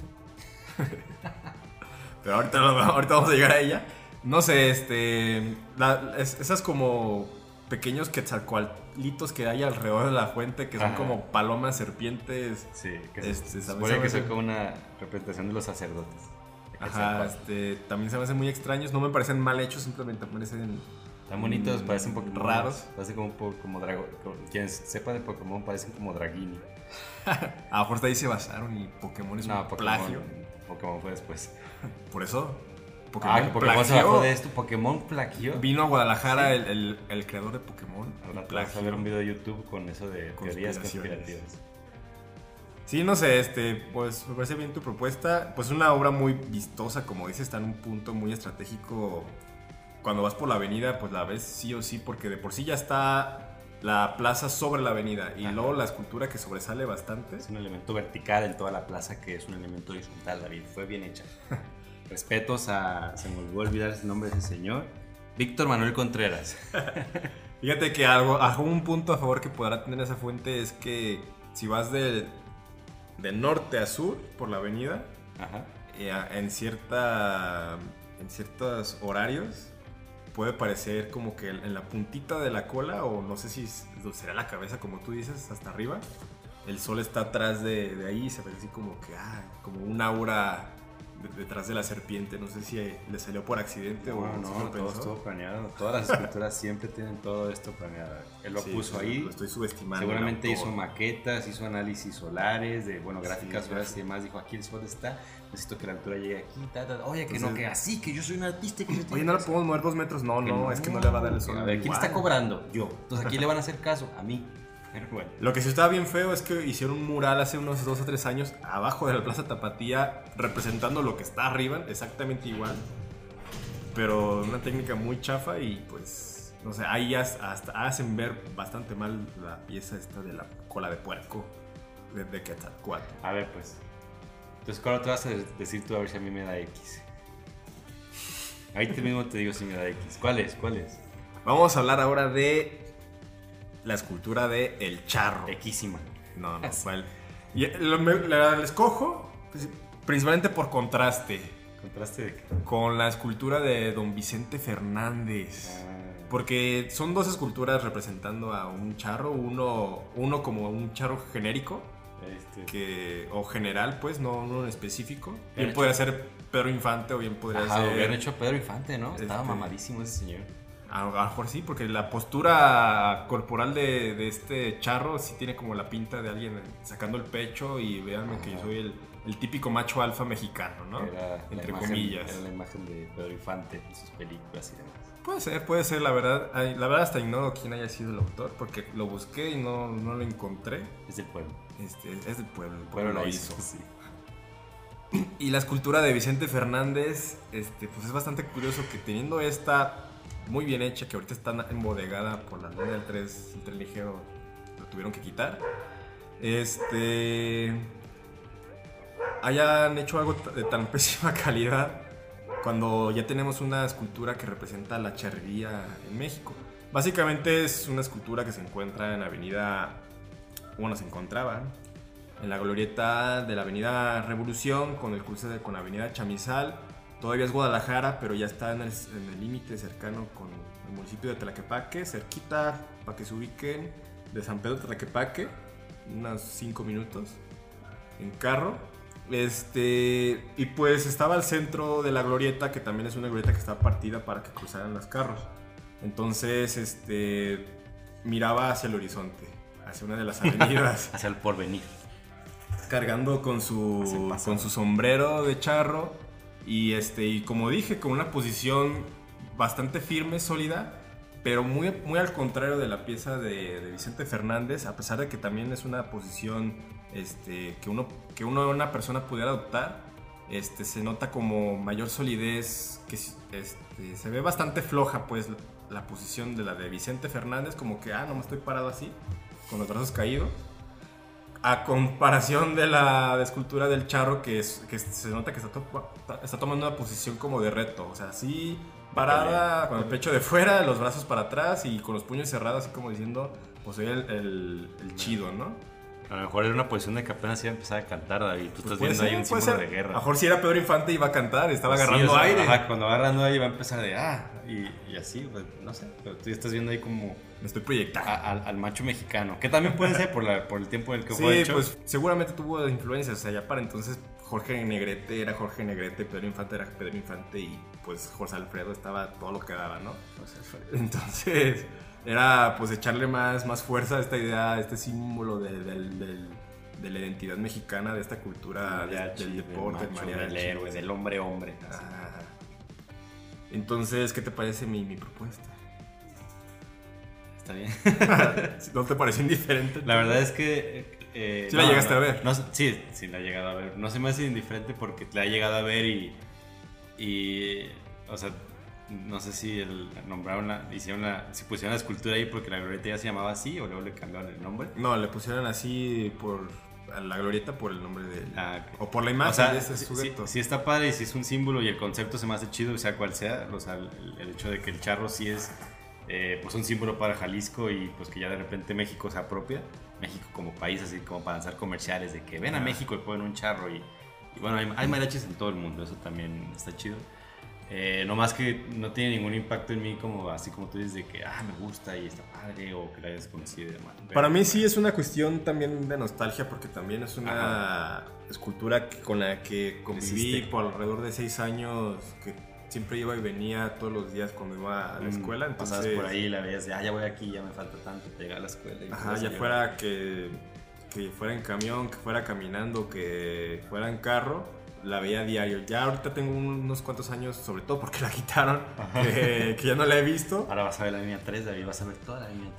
Speaker 1: Pero ahorita, ahorita vamos a llegar a ella. No sé, este. la- es- esas como pequeños quetzalcoatlitos que hay alrededor de la fuente que son
Speaker 2: Ajá.
Speaker 1: como palomas, serpientes.
Speaker 2: Sí, que se,
Speaker 1: Este,
Speaker 2: se
Speaker 1: ¿sabes?
Speaker 2: supone que son como una representación de los sacerdotes.
Speaker 1: Ajá, este, también se me hacen muy extraños. No me parecen mal hechos, simplemente me parecen.
Speaker 2: Están bonitos,
Speaker 1: mm,
Speaker 2: parecen Pokémon.
Speaker 1: raros.
Speaker 2: Parecen como, po- como Drago. como- Quienes sepan de Pokémon parecen como Dragini.
Speaker 1: A lo mejor ahí se basaron y Pokémon es un
Speaker 2: No, Pokémon.
Speaker 1: plagio.
Speaker 2: Pokémon fue después.
Speaker 1: Por eso.
Speaker 2: ah, que Pokémon se
Speaker 1: plagió.
Speaker 2: bajó de esto. Pokémon plagió.
Speaker 1: Vino a Guadalajara el, el- el creador de Pokémon.
Speaker 2: Rato vas a ver un video de YouTube con eso de teorías conspirativas.
Speaker 1: Sí, no sé, este, pues me parece bien tu propuesta. Pues una obra muy vistosa, como dices, está en un punto muy estratégico. Cuando vas por la avenida, pues la ves sí o sí, porque de por sí ya está la plaza sobre la avenida y
Speaker 2: Ajá.
Speaker 1: luego la escultura que sobresale bastante.
Speaker 2: Es un elemento vertical en toda la plaza que es un elemento horizontal, David. Fue bien hecha. Respetos a. Se me olvidó olvidar el nombre de ese señor. Víctor Manuel Contreras.
Speaker 1: Fíjate que algo, un punto a favor que podrá tener esa fuente es que si vas de, de norte a sur por la avenida,
Speaker 2: Ajá.
Speaker 1: eh, en cierta en ciertos horarios puede parecer como que en la puntita de la cola o no sé si será la cabeza como tú dices hasta arriba el sol está atrás de, de ahí se ve así como que ah, como un aura detrás de la serpiente no sé si le salió por accidente o
Speaker 2: No, no,
Speaker 1: lo
Speaker 2: todo estuvo planeado. Todas las esculturas siempre tienen todo esto planeado. Él lo
Speaker 1: Sí,
Speaker 2: puso ahí.
Speaker 1: lo estoy subestimando
Speaker 2: Seguramente hizo maquetas, hizo análisis solares, de bueno, gráficas
Speaker 1: Sí,
Speaker 2: solares y demás. Dijo, aquí el sol está, necesito que la altura llegue aquí. ta, ta, ta. Oye, que no, que así, que yo soy un artista. Que
Speaker 1: Oye, no le podemos mover dos metros. No, no, es que no le va a dar el sol.
Speaker 2: A ver, ¿quién está cobrando? Yo. Entonces, ¿a quién le van a hacer caso? A mí. Pero bueno.
Speaker 1: Lo que sí estaba bien feo es que hicieron un mural hace unos dos o tres años abajo de la Plaza Tapatía representando lo que está arriba, exactamente igual. Pero una técnica muy chafa y pues, no sé, ahí ya hasta hacen ver bastante mal la pieza esta de la cola de puerco de, de Quetzalcóatl.
Speaker 2: A ver, pues. Entonces, ¿cuál te vas a decir tú a ver si a mí me da X? Ahí te mismo te digo si me da X. ¿Cuál es? ¿Cuál es?
Speaker 1: Vamos a hablar ahora de la escultura de El Charro.
Speaker 2: Xísima.
Speaker 1: No, no, ¿cuál? Y lo- me- la, la escojo pues, principalmente por contraste.
Speaker 2: ¿Contraste de qué?
Speaker 1: con la escultura de don Vicente Fernández.
Speaker 2: Ah,
Speaker 1: Porque son dos esculturas representando a un charro, uno, uno como un charro genérico
Speaker 2: este,
Speaker 1: que, o general, pues, no uno en específico.
Speaker 2: Bien
Speaker 1: podría ser Pedro Infante o bien podría
Speaker 2: Ajá,
Speaker 1: ser...
Speaker 2: hubieran hecho Pedro Infante, ¿no? Estaba
Speaker 1: Este-
Speaker 2: mamadísimo ese señor.
Speaker 1: A lo mejor sí, porque la postura corporal de, de este charro sí tiene como la pinta de alguien sacando el pecho y véanme que yo soy el, el típico macho alfa mexicano, ¿no?
Speaker 2: Era
Speaker 1: Entre
Speaker 2: imagen-
Speaker 1: comillas.
Speaker 2: Era la imagen de Pedro Infante en sus películas y demás.
Speaker 1: Puede ser, puede ser, la verdad. La verdad hasta ignoro quién haya sido el autor, porque lo busqué y no, no lo encontré.
Speaker 2: Es del pueblo.
Speaker 1: Este, es del pueblo, el pueblo
Speaker 2: lo
Speaker 1: lo
Speaker 2: hizo.
Speaker 1: hizo.
Speaker 2: Sí.
Speaker 1: Y la escultura de Vicente Fernández, este, pues es bastante curioso que teniendo esta muy bien hecha, que ahorita está embodegada por la línea del 3, el tren ligero, lo tuvieron que quitar. Este. Hayan hecho algo de tan pésima calidad cuando ya tenemos una escultura que representa la charrería en México. Básicamente es una escultura que se encuentra en la avenida, bueno, se encontraba en la glorieta de la avenida Revolución con el cruce de- con la avenida Chamizal. Todavía es Guadalajara, pero ya está en el límite cercano con el municipio de Tlaquepaque, cerquita para que se ubiquen de San Pedro Tlaquepaque, unos 5 minutos en carro. Este, y pues estaba al centro de la glorieta, que también es una glorieta que está partida para que cruzaran los carros. Entonces, este, miraba hacia el horizonte, hacia una de las avenidas,
Speaker 2: Hacia el porvenir.
Speaker 1: cargando con su, con su sombrero de charro. Y, este, y como dije, con una posición bastante firme, sólida, pero muy, muy al contrario de la pieza de, Vicente Fernández, a pesar de que también es una posición este, que, uno, que uno, una persona pudiera adoptar, este, se nota como mayor solidez, que este, se ve bastante floja pues la posición de la de Vicente Fernández, como que, ah, no me estoy parado así, con los brazos caídos. A comparación de la de escultura del charro, que, es, que se nota que está, to- está tomando una posición como de reto. O sea, así parada, con el pecho de fuera, los brazos para atrás y con los puños cerrados, así como diciendo, pues soy el, el- el chido, ¿no?
Speaker 2: A lo mejor era una posición de que apenas iba a empezar a cantar, David. Tú
Speaker 1: Pues
Speaker 2: estás viendo ahí
Speaker 1: ser,
Speaker 2: un
Speaker 1: puede
Speaker 2: símbolo
Speaker 1: ser.
Speaker 2: de guerra.
Speaker 1: A lo mejor si era Pedro Infante iba a cantar, estaba
Speaker 2: Sí,
Speaker 1: agarrando
Speaker 2: o sea,
Speaker 1: aire.
Speaker 2: ajá, cuando agarrando aire va a empezar de ah, y, y así, pues, no sé. Pero tú estás viendo ahí como
Speaker 1: me estoy proyectando.
Speaker 2: al macho mexicano, que también puede ser por, la, por el tiempo en el que
Speaker 1: sí,
Speaker 2: fue hecho.
Speaker 1: pues seguramente tuvo influencias, o sea, ya para entonces Jorge Negrete era Jorge Negrete, Pedro Infante era Pedro Infante y pues José Alfredo estaba todo lo que daba, ¿no? Entonces era pues echarle más, más fuerza a esta idea, a este símbolo de, de la identidad mexicana, de esta cultura del deporte,
Speaker 2: del, héroe, del hombre hombre.
Speaker 1: Entonces, ¿qué te parece mi, mi propuesta?
Speaker 2: Está bien.
Speaker 1: ¿No te parece indiferente?
Speaker 2: La verdad es que...
Speaker 1: Eh, sí la llegaste a ver.
Speaker 2: sí, sí la he llegado a ver. No se me hace indiferente porque la he llegado a ver y... y o sea, no sé si el, nombraron la, hicieron la, si pusieron la escultura ahí porque la glorieta ya se llamaba así o luego le cambiaron el nombre.
Speaker 1: No, le pusieron así por la glorieta por el nombre de ah, o por la imagen de ese sujeto.
Speaker 2: Sí, está padre y si es un símbolo y el concepto se me hace chido, sea cual sea, o sea, el, hecho de que el charro sí es eh, pues un símbolo para Jalisco y pues que ya de repente México se apropia, México como país así como para lanzar comerciales de que ven a México y ponen un charro y, bueno, hay, hay mariachis en todo el mundo, eso también está chido. Eh, no más que no tiene ningún impacto en mí como así como tú dices de que ah, me gusta y está padre o que la hayas conocido
Speaker 1: Para mí sí es una cuestión también de nostalgia porque también es una escultura con la que conviví por alrededor de seis años que siempre iba y venía todos los días cuando iba a la mm, escuela.
Speaker 2: Entonces, Pasabas por ahí la veías de, ah, ya voy aquí, ya me falta tanto, llegar a la escuela. Y
Speaker 1: ajá, ya fuera que, que fuera en camión, que fuera caminando, que fuera en carro la veía a diario. Ya ahorita tengo unos cuantos años, sobre todo porque la quitaron, que ya no la he visto.
Speaker 2: Ahora vas a ver la línea 3, David, vas a ver toda la línea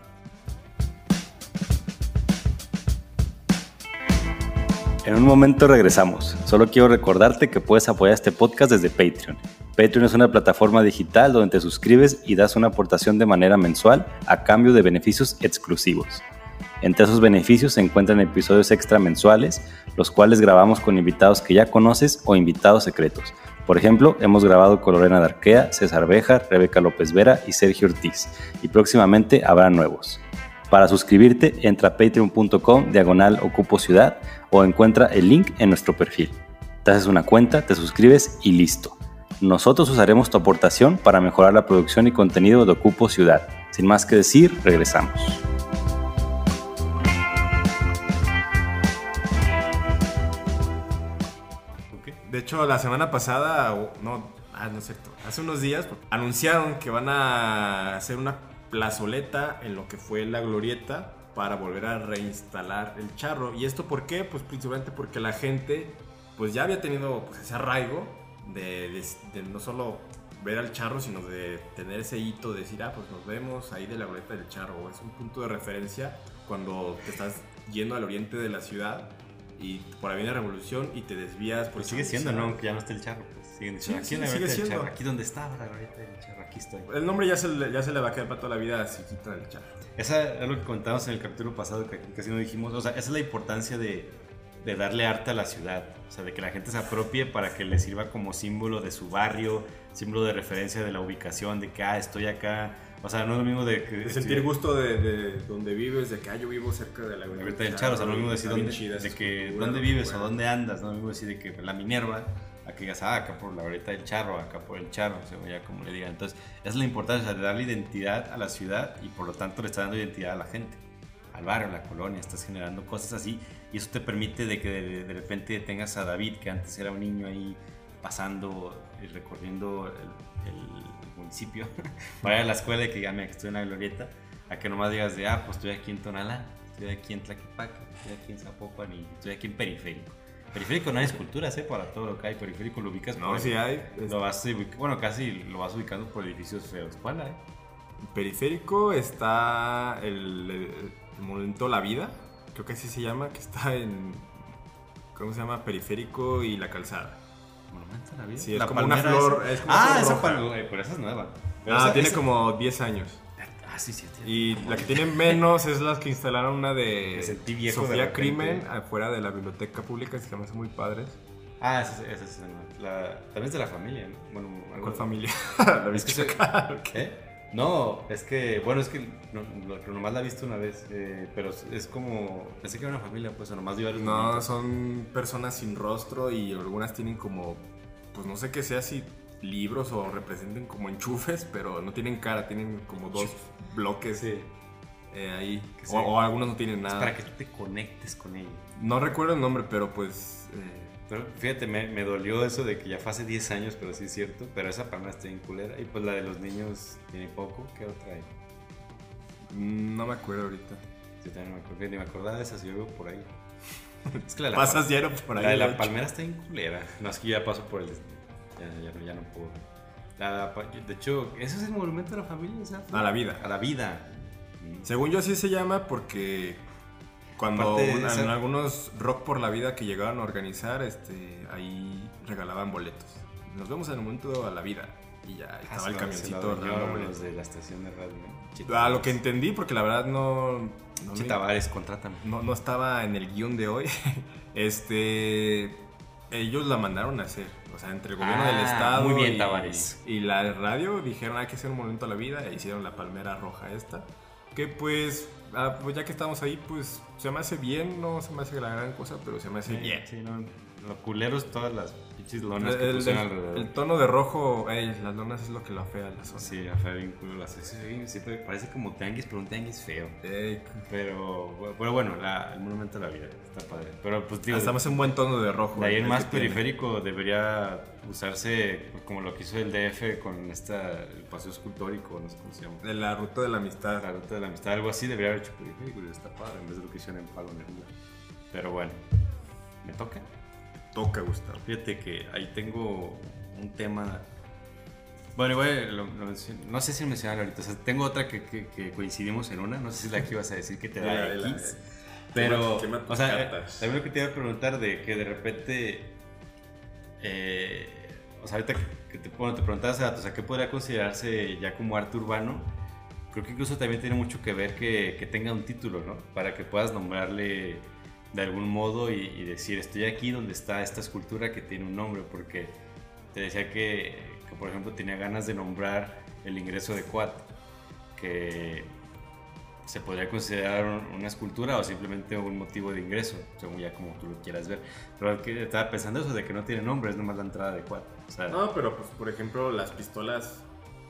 Speaker 2: En un momento regresamos. Solo quiero recordarte que puedes apoyar este podcast desde Patreon. Patreon es una plataforma digital donde te suscribes y das una aportación de manera mensual a cambio de beneficios exclusivos. Entre esos beneficios se encuentran episodios extra mensuales, los cuales grabamos con invitados que ya conoces o invitados secretos. Por ejemplo, hemos grabado con Lorena Darquea, César Bejar, Rebeca López Vera y Sergio Ortiz, y próximamente habrá nuevos. Para suscribirte, entra a patreon.com diagonal ocupo ciudad o encuentra el link en nuestro perfil. Te haces una cuenta, te suscribes y listo. Nosotros usaremos tu aportación para mejorar la producción y contenido de Ocupo Ciudad. Sin más que decir, regresamos.
Speaker 1: De hecho, la semana pasada, no, ah, no es cierto, hace unos días anunciaron que van a hacer una plazoleta en lo que fue la glorieta para volver a reinstalar el charro. ¿Y esto por qué? Pues principalmente porque la gente pues ya había tenido pues, ese arraigo de, no solo ver al charro, sino de tener ese hito de decir, ah, pues nos vemos ahí de la glorieta del charro. Es un punto de referencia cuando te estás yendo al oriente de la ciudad y por ahí viene Revolución y te desvías.
Speaker 2: Pues sigue siendo, ¿no? Que ya no está el charro. Pues siguen diciendo, aquí, sigue siendo. Charro, aquí donde estaba la glorieta del charro, aquí estoy.
Speaker 1: El nombre ya se, le, ya se le va a quedar para toda la vida si quita el charro.
Speaker 2: Esa es lo que contamos en el capítulo pasado, que casi no dijimos. O sea, esa es la importancia de, de darle arte a la ciudad. O sea, de que la gente se apropie para que le sirva como símbolo de su barrio, símbolo de referencia de la ubicación, de que, ah, estoy acá o sea, no es lo mismo de,
Speaker 1: de sentir gusto de, donde vives, de que ah, yo vivo cerca de la
Speaker 2: Ahorita del Charo, o sea, no es lo mismo decir dónde, de que dónde vives o dónde andas, no es lo mismo decir de que la Minerva, a que digas, ah, acá por la ahorita del Charro, acá por el Charro, o sea, como le digan. Entonces, esa es la importancia de darle identidad a la ciudad y por lo tanto le está dando identidad a la gente, al barrio, a la colonia, estás generando cosas así y eso te permite de que de, repente tengas a David, que antes era un niño ahí pasando y recorriendo el municipio para ir a la escuela y que ya me estoy en la glorieta, a que nomás digas de, ah, pues estoy aquí en Tonalá, estoy aquí en Tlaquepaque, estoy aquí en Zapopan y estoy aquí en Periférico. Periférico no hay esculturas, ¿eh? Para todo lo que hay. Periférico lo ubicas
Speaker 1: No, sí hay.
Speaker 2: Lo vas, bueno, casi lo vas ubicando por edificios de la escuela, ¿eh?
Speaker 1: Periférico está el, el, Monumento La Vida, creo que así se llama, que está en... ¿Cómo se llama? Periférico y La Calzada.
Speaker 2: Monumento la vida.
Speaker 1: Sí, es como una flor. Es como
Speaker 2: ah, esa palmera, pero esa es nueva.
Speaker 1: ah, tiene como 10 años.
Speaker 2: Ah, sí, sí.
Speaker 1: Y la que tiene menos es la que instalaron una de Sofía Crimen afuera de la biblioteca pública, que se hace muy padres.
Speaker 2: Ah, esa, esa es la, también es de la familia, ¿no?
Speaker 1: Bueno, ¿Cuál familia? ¿La viste acá?
Speaker 2: ¿Qué? No, es que, bueno, es que no, nomás la he visto una vez, eh, pero es como, pensé que era una familia, pues, o nomás vi varios
Speaker 1: No, son personas sin rostro y algunas tienen como, pues no sé qué sea, si libros o representen como enchufes, pero no tienen cara, tienen como dos bloques. eh, ahí. O,
Speaker 2: sí.
Speaker 1: o algunos no tienen
Speaker 2: Es
Speaker 1: nada.
Speaker 2: para que tú te conectes con ella.
Speaker 1: No recuerdo el nombre, pero pues. eh,
Speaker 2: Pero fíjate, me, me dolió eso de que ya fue hace 10 años, pero sí es cierto. Pero esa palmera está bien culera. Y pues la de los niños tiene poco. ¿Qué otra hay?
Speaker 1: mm, no me acuerdo ahorita.
Speaker 2: Yo también me acuerdo, ni me acordaba de esas, yo vivo por ahí. Es que la,
Speaker 1: Pasas por ahí.
Speaker 2: la de la palmera está bien culera. No, es que yo ya paso por el. Ya, ya, no- ya no puedo. La de hecho, eso es el monumento a la familia, sea,
Speaker 1: A la vida.
Speaker 2: A la vida. Mm.
Speaker 1: Según yo así se llama porque cuando
Speaker 2: Aparte,
Speaker 1: un-
Speaker 2: esa-
Speaker 1: en algunos Rock por la Vida que llegaban a organizar, este, ahí regalaban boletos. Nos vemos en el momento a la vida. Y ya estaba el camioncito regalando boletos.
Speaker 2: los de la estación de radio.
Speaker 1: A lo que entendí, porque la verdad no, no,
Speaker 2: Che,
Speaker 1: me-
Speaker 2: Tavares, contrátame.
Speaker 1: no, no estaba en el guion de hoy. Este, ellos la mandaron a hacer. O sea, entre el gobierno del
Speaker 2: Ah,
Speaker 1: estado
Speaker 2: muy bien,
Speaker 1: y,
Speaker 2: Tavares.
Speaker 1: y la radio dijeron hay que hacer un monumento a la vida e hicieron la palmera roja esta. Que pues, ah, pues ya que estamos ahí, pues se me hace bien, no se me hace la gran cosa, pero se me hace bien.
Speaker 2: Sí, no, lo culero es todas las pinches lonas
Speaker 1: El,
Speaker 2: que pusieron
Speaker 1: el-
Speaker 2: alrededor.
Speaker 1: el tono de rojo, ey, las lonas es lo que lo afea la zona.
Speaker 2: Sí, fue bien culo. las- sí, sí, parece como tianguis, pero un tianguis feo.
Speaker 1: Ey,
Speaker 2: Pero, pero bueno, la- el monumento a la vida está padre. Pero pues digo,
Speaker 1: estamos en un buen tono de rojo.
Speaker 2: de ahí
Speaker 1: el
Speaker 2: en más
Speaker 1: que tiene.
Speaker 2: periférico debería usarse como lo que hizo el DF con esta, el paseo escultórico, no sé cómo se llama.
Speaker 1: De la ruta de la amistad.
Speaker 2: La ruta de la amistad, algo así debería haber hecho periférico y está padre en vez de lo que hicieron en Palo Neruda. Pero bueno, me toca.
Speaker 1: Toca, Gustavo.
Speaker 2: Fíjate que ahí tengo un tema. Bueno, igual lo- lo menciono- no sé si mencionarlo ahorita. O sea, tengo otra que, que- que coincidimos en una. No sé si es la que ibas a decir que te da X.
Speaker 1: eh.
Speaker 2: Pero, o sea, eh, también lo que te iba a preguntar de que de repente. eh, o sea, ahorita que te, bueno, te preguntabas o sea, ¿qué podría considerarse ya como arte urbano? Creo que incluso también tiene mucho que ver que, que tenga un título, ¿no? Para que puedas nombrarle de algún modo y, y decir, estoy aquí donde está esta escultura que tiene un nombre, porque te decía que, que, por ejemplo, tenía ganas de nombrar el ingreso de Quat, que se podría considerar un- una escultura o simplemente un motivo de ingreso, según ya como tú lo quieras ver. Pero que estaba pensando eso de que no tiene nombre, es nomás la entrada de. O sea,
Speaker 1: No, pero pues por ejemplo las pistolas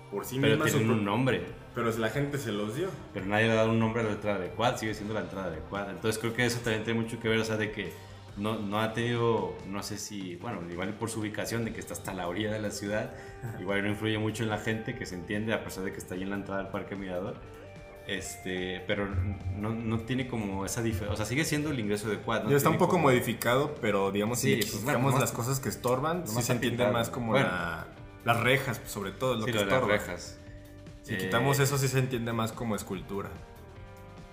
Speaker 1: por sí
Speaker 2: pero
Speaker 1: mismas
Speaker 2: tienen
Speaker 1: son-
Speaker 2: un nombre.
Speaker 1: Pero la gente se los dio.
Speaker 2: pero nadie le ha dado un nombre a la entrada de Quad, sigue siendo la entrada de Quad. Entonces creo que eso también tiene mucho que ver, o sea, de que no, no ha tenido, no sé si, bueno, igual por su ubicación, de que está hasta la orilla de la ciudad, igual no influye mucho en la gente, que se entiende, a pesar de que está ahí en la entrada del Parque Mirador. Este, pero no, no tiene como esa diferencia, o sea, sigue siendo el ingreso de Quad. ¿no?
Speaker 1: Ya está un poco
Speaker 2: como-
Speaker 1: modificado, pero digamos
Speaker 2: Sí,
Speaker 1: si
Speaker 2: pues,
Speaker 1: quitamos
Speaker 2: bueno,
Speaker 1: las cosas que estorban, sí se entiende más como
Speaker 2: Bueno.
Speaker 1: la- las rejas, sobre todo es lo
Speaker 2: Sí,
Speaker 1: que
Speaker 2: lo de las
Speaker 1: estorba.
Speaker 2: rejas.
Speaker 1: Si
Speaker 2: Eh,
Speaker 1: quitamos eso sí se entiende más como escultura.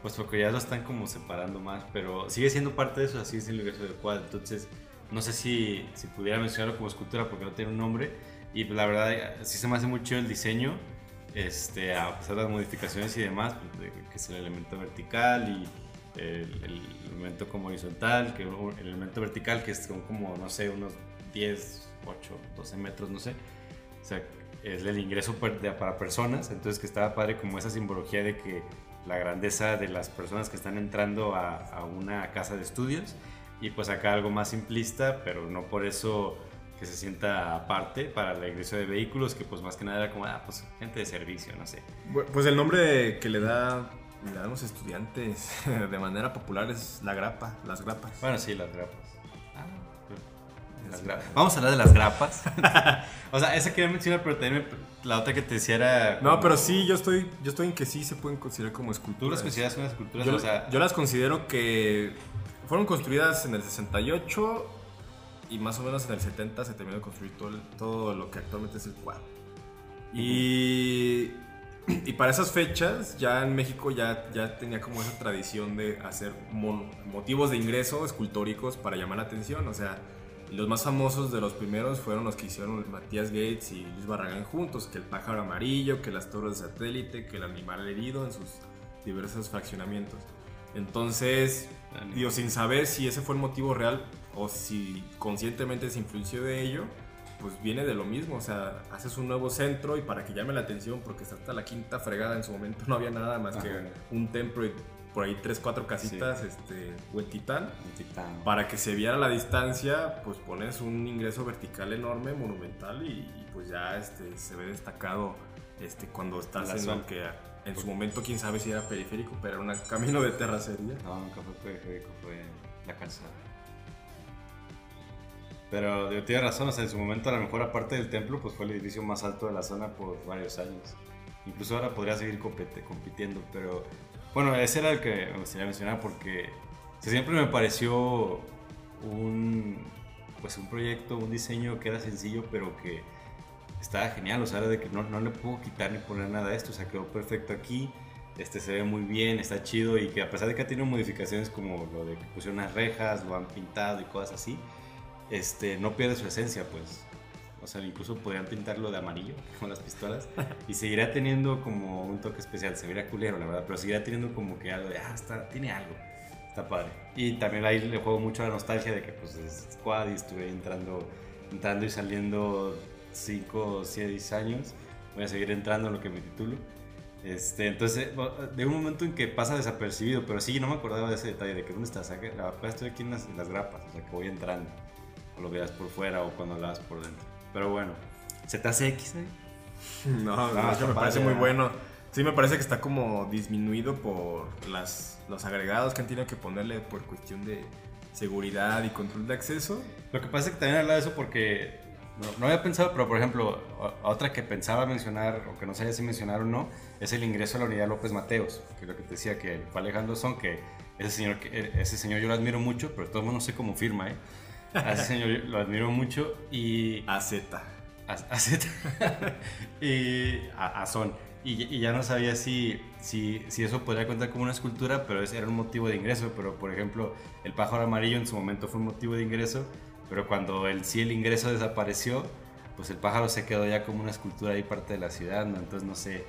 Speaker 2: Pues porque ya lo están como separando más, pero sigue siendo parte de eso, así es el ingreso del cuadro. Entonces, no sé si, si pudiera mencionarlo como escultura porque no tiene un nombre. Y pues, la verdad, sí se me hace muy chido el diseño, este, a pesar de las modificaciones y demás, pues, que es el elemento vertical y el, el elemento como horizontal, que el elemento vertical que es como, como, no sé, unos 10, 8, 12 metros, no sé. O sea, es el ingreso para personas, entonces que estaba padre como esa simbología de que la grandeza de las personas que están entrando a, a una casa de estudios y pues acá algo más simplista, pero no por eso que se sienta aparte para el ingreso de vehículos, que pues más que nada era como, ah, pues gente de servicio, no sé.
Speaker 1: Pues el nombre que le da le dan los estudiantes de manera popular es la grapa, las grapas.
Speaker 2: Bueno, sí, las grapas. Las Vamos a hablar de las grapas. o sea, esa quería mencionar, pero también la otra que te decía era...
Speaker 1: No,
Speaker 2: como-
Speaker 1: pero sí, yo estoy, yo estoy en que sí se pueden considerar como
Speaker 2: ¿Tú
Speaker 1: esculturas.
Speaker 2: las consideras unas esculturas?
Speaker 1: Yo,
Speaker 2: o sea,
Speaker 1: yo las considero que fueron construidas en el 68 y más o menos en el 70 se terminó de construir todo, el- todo lo que actualmente es el cuadro. Y, y para esas fechas ya en México ya, ya tenía como esa tradición de hacer mon- motivos de ingreso escultóricos para llamar la atención. O sea, los más famosos de los primeros fueron los que hicieron Matías Gates y Luis Barragán juntos, que el pájaro amarillo, que las torres de satélite, que el animal herido en sus diversos fraccionamientos. Entonces, digo, sin saber si ese fue el motivo real o si conscientemente se influenció de ello, pues viene de lo mismo. O sea, haces un nuevo centro y para que llame la atención, porque hasta la quinta fregada en su momento, no había nada más que
Speaker 2: Ajá.
Speaker 1: un templo y por ahí tres, cuatro casitas, este, Huentitán.
Speaker 2: un titán.
Speaker 1: Para que se viera la distancia, pues pones un ingreso vertical enorme, monumental y, y pues ya este, se ve destacado este, cuando estás en lo que En su momento, quién sabe si era periférico, pero era un camino de terracería.
Speaker 2: No, nunca fue periférico, fue la calzada. Pero yo tiene razón, o sea, en su momento a lo mejor aparte del templo, pues fue el edificio más alto de la zona por varios años. Incluso ahora podría seguir compitiendo, pero bueno, ese era el que me gustaría mencionar porque siempre me pareció un, pues un proyecto, un diseño que era sencillo, pero que estaba genial, o sea, era de que no, no le puedo quitar ni poner nada a esto, o sea, quedó perfecto aquí, este se ve muy bien, está chido y que a pesar de que ha tenido modificaciones como lo de que pusieron unas rejas, lo han pintado y cosas así, este, no pierde su esencia, pues. O sea, incluso podrían pintarlo de amarillo, con las pistolas, y seguirá teniendo como un toque especial. Se vería culero, la verdad, pero seguirá teniendo como que algo de, ah, está, tiene algo. Está padre. Y también ahí le juego mucho la nostalgia de que, pues, es squad y estuve entrando, entrando y saliendo 5 o 6 años. Voy a seguir entrando en lo que me titulo. Este, entonces, de un momento en que pasa desapercibido, pero sí, no me acordaba de ese detalle, de que dónde estás, la estoy aquí en las, en las grapas, o sea, que voy entrando, o lo veas por fuera o cuando lo por dentro. Pero bueno, ¿se te hace X, eh?
Speaker 1: No, no, es que
Speaker 2: está
Speaker 1: me parece muy bueno. Sí, me parece que está como disminuido por las, los agregados que han tenido que ponerle por cuestión de seguridad y control de acceso.
Speaker 2: Lo que pasa es que también habla de eso porque no, no había pensado, pero por ejemplo, otra que pensaba mencionar, o que no sabía si mencionar o no, es el ingreso a la unidad López Mateos, que es lo que te decía que fue Alejandro Son, que ese señor, que- ese señor yo lo admiro mucho, pero de todos modos no sé cómo firma, ¿eh? A ese señor lo admiro mucho y
Speaker 1: AZ.
Speaker 2: a, a Z y a, a Son. Y, y ya no sabía si, si, si eso podría contar como una escultura, pero ese era un motivo de ingreso. Pero, por ejemplo, el pájaro amarillo en su momento fue un motivo de ingreso, pero cuando el, sí el ingreso desapareció, pues el pájaro se quedó ya como una escultura ahí parte de la ciudad, ¿no? Entonces, no sé.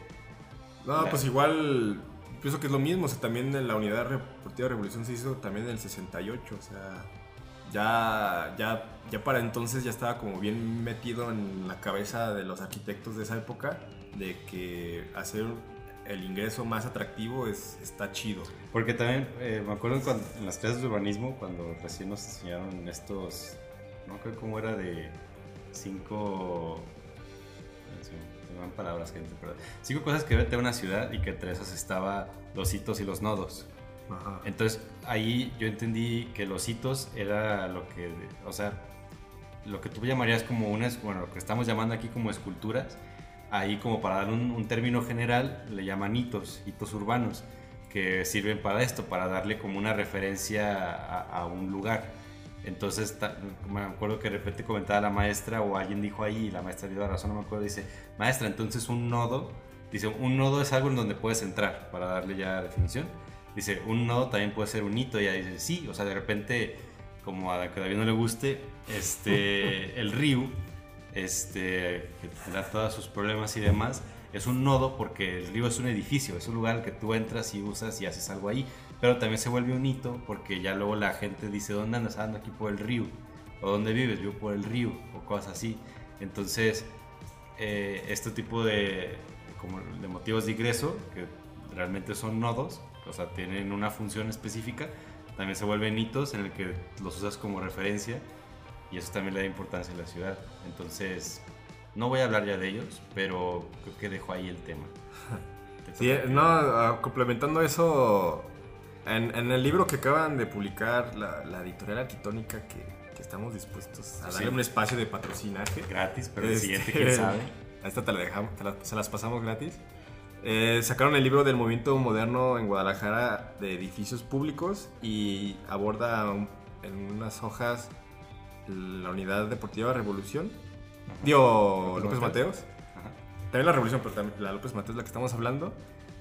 Speaker 1: No,
Speaker 2: La-
Speaker 1: pues igual, pienso que es lo mismo. O sea, también en la unidad deportiva Revolución se hizo también en el 68. O sea, ya, ya, ya para entonces ya estaba como bien metido en la cabeza de los arquitectos de esa época de que hacer el ingreso más atractivo es, está chido.
Speaker 2: Porque también eh, me acuerdo cuando- en las clases de urbanismo, cuando recién nos enseñaron estos, no creo cómo era de cinco, me van palabras, gente, pero cinco cosas que debe tener una ciudad y que entre esas estaba los hitos y los nodos.
Speaker 1: Ajá.
Speaker 2: Entonces ahí yo entendí que los hitos era lo que, o sea, lo que tú llamarías como unas, bueno, lo que estamos llamando aquí como esculturas, ahí como para dar un, término general le llaman hitos, hitos urbanos, que sirven para esto, para darle como una referencia a, a un lugar. Entonces ta- me acuerdo que de repente comentaba la maestra o alguien dijo ahí, y la maestra dio la razón, no me acuerdo, dice, maestra, entonces un nodo, dice, un nodo es algo en donde puedes entrar, para darle ya definición. Dice, un nodo también puede ser un hito. Y ella dice, sí, o sea, de repente, como a que David no le guste, este, el río, este, que todos sus problemas y demás, es un nodo porque el río es un edificio, es un lugar al que tú entras y usas y haces algo ahí. Pero también se vuelve un hito porque ya luego la gente dice, ¿dónde andas? "Ah, Ando aquí por el río. ¿O dónde vives? Yo por el río. O cosas así. Entonces, eh, este tipo de, como de motivos de ingreso, que realmente son nodos, o sea, tienen una función específica, también se vuelven hitos en el que los usas como referencia y eso también le da importancia a la ciudad. Entonces, no voy a hablar ya de ellos, pero creo que dejo ahí el tema. Te
Speaker 1: Sí, no, ah, complementando eso, en, en el libro que acaban de publicar la, la editorial arquitectónica que, que estamos dispuestos a
Speaker 2: Sí.
Speaker 1: darle un espacio de patrocinaje.
Speaker 2: Gratis, pero el
Speaker 1: Este,
Speaker 2: siguiente, quién sabe.
Speaker 1: A esta te la dejamos, te la- se las pasamos gratis. Eh, sacaron el libro del movimiento moderno en Guadalajara de edificios públicos y aborda un- en unas hojas la unidad deportiva Revolución. Dio
Speaker 2: López
Speaker 1: López
Speaker 2: Mateos. Ajá.
Speaker 1: También la Revolución, pero también la López Mateos es la que estamos hablando.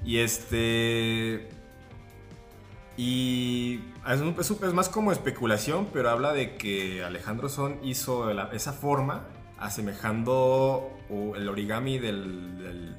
Speaker 1: Y este. Y es, un- más como especulación, pero habla de que Alejandro Son hizo la- esa forma asemejando el origami del, del,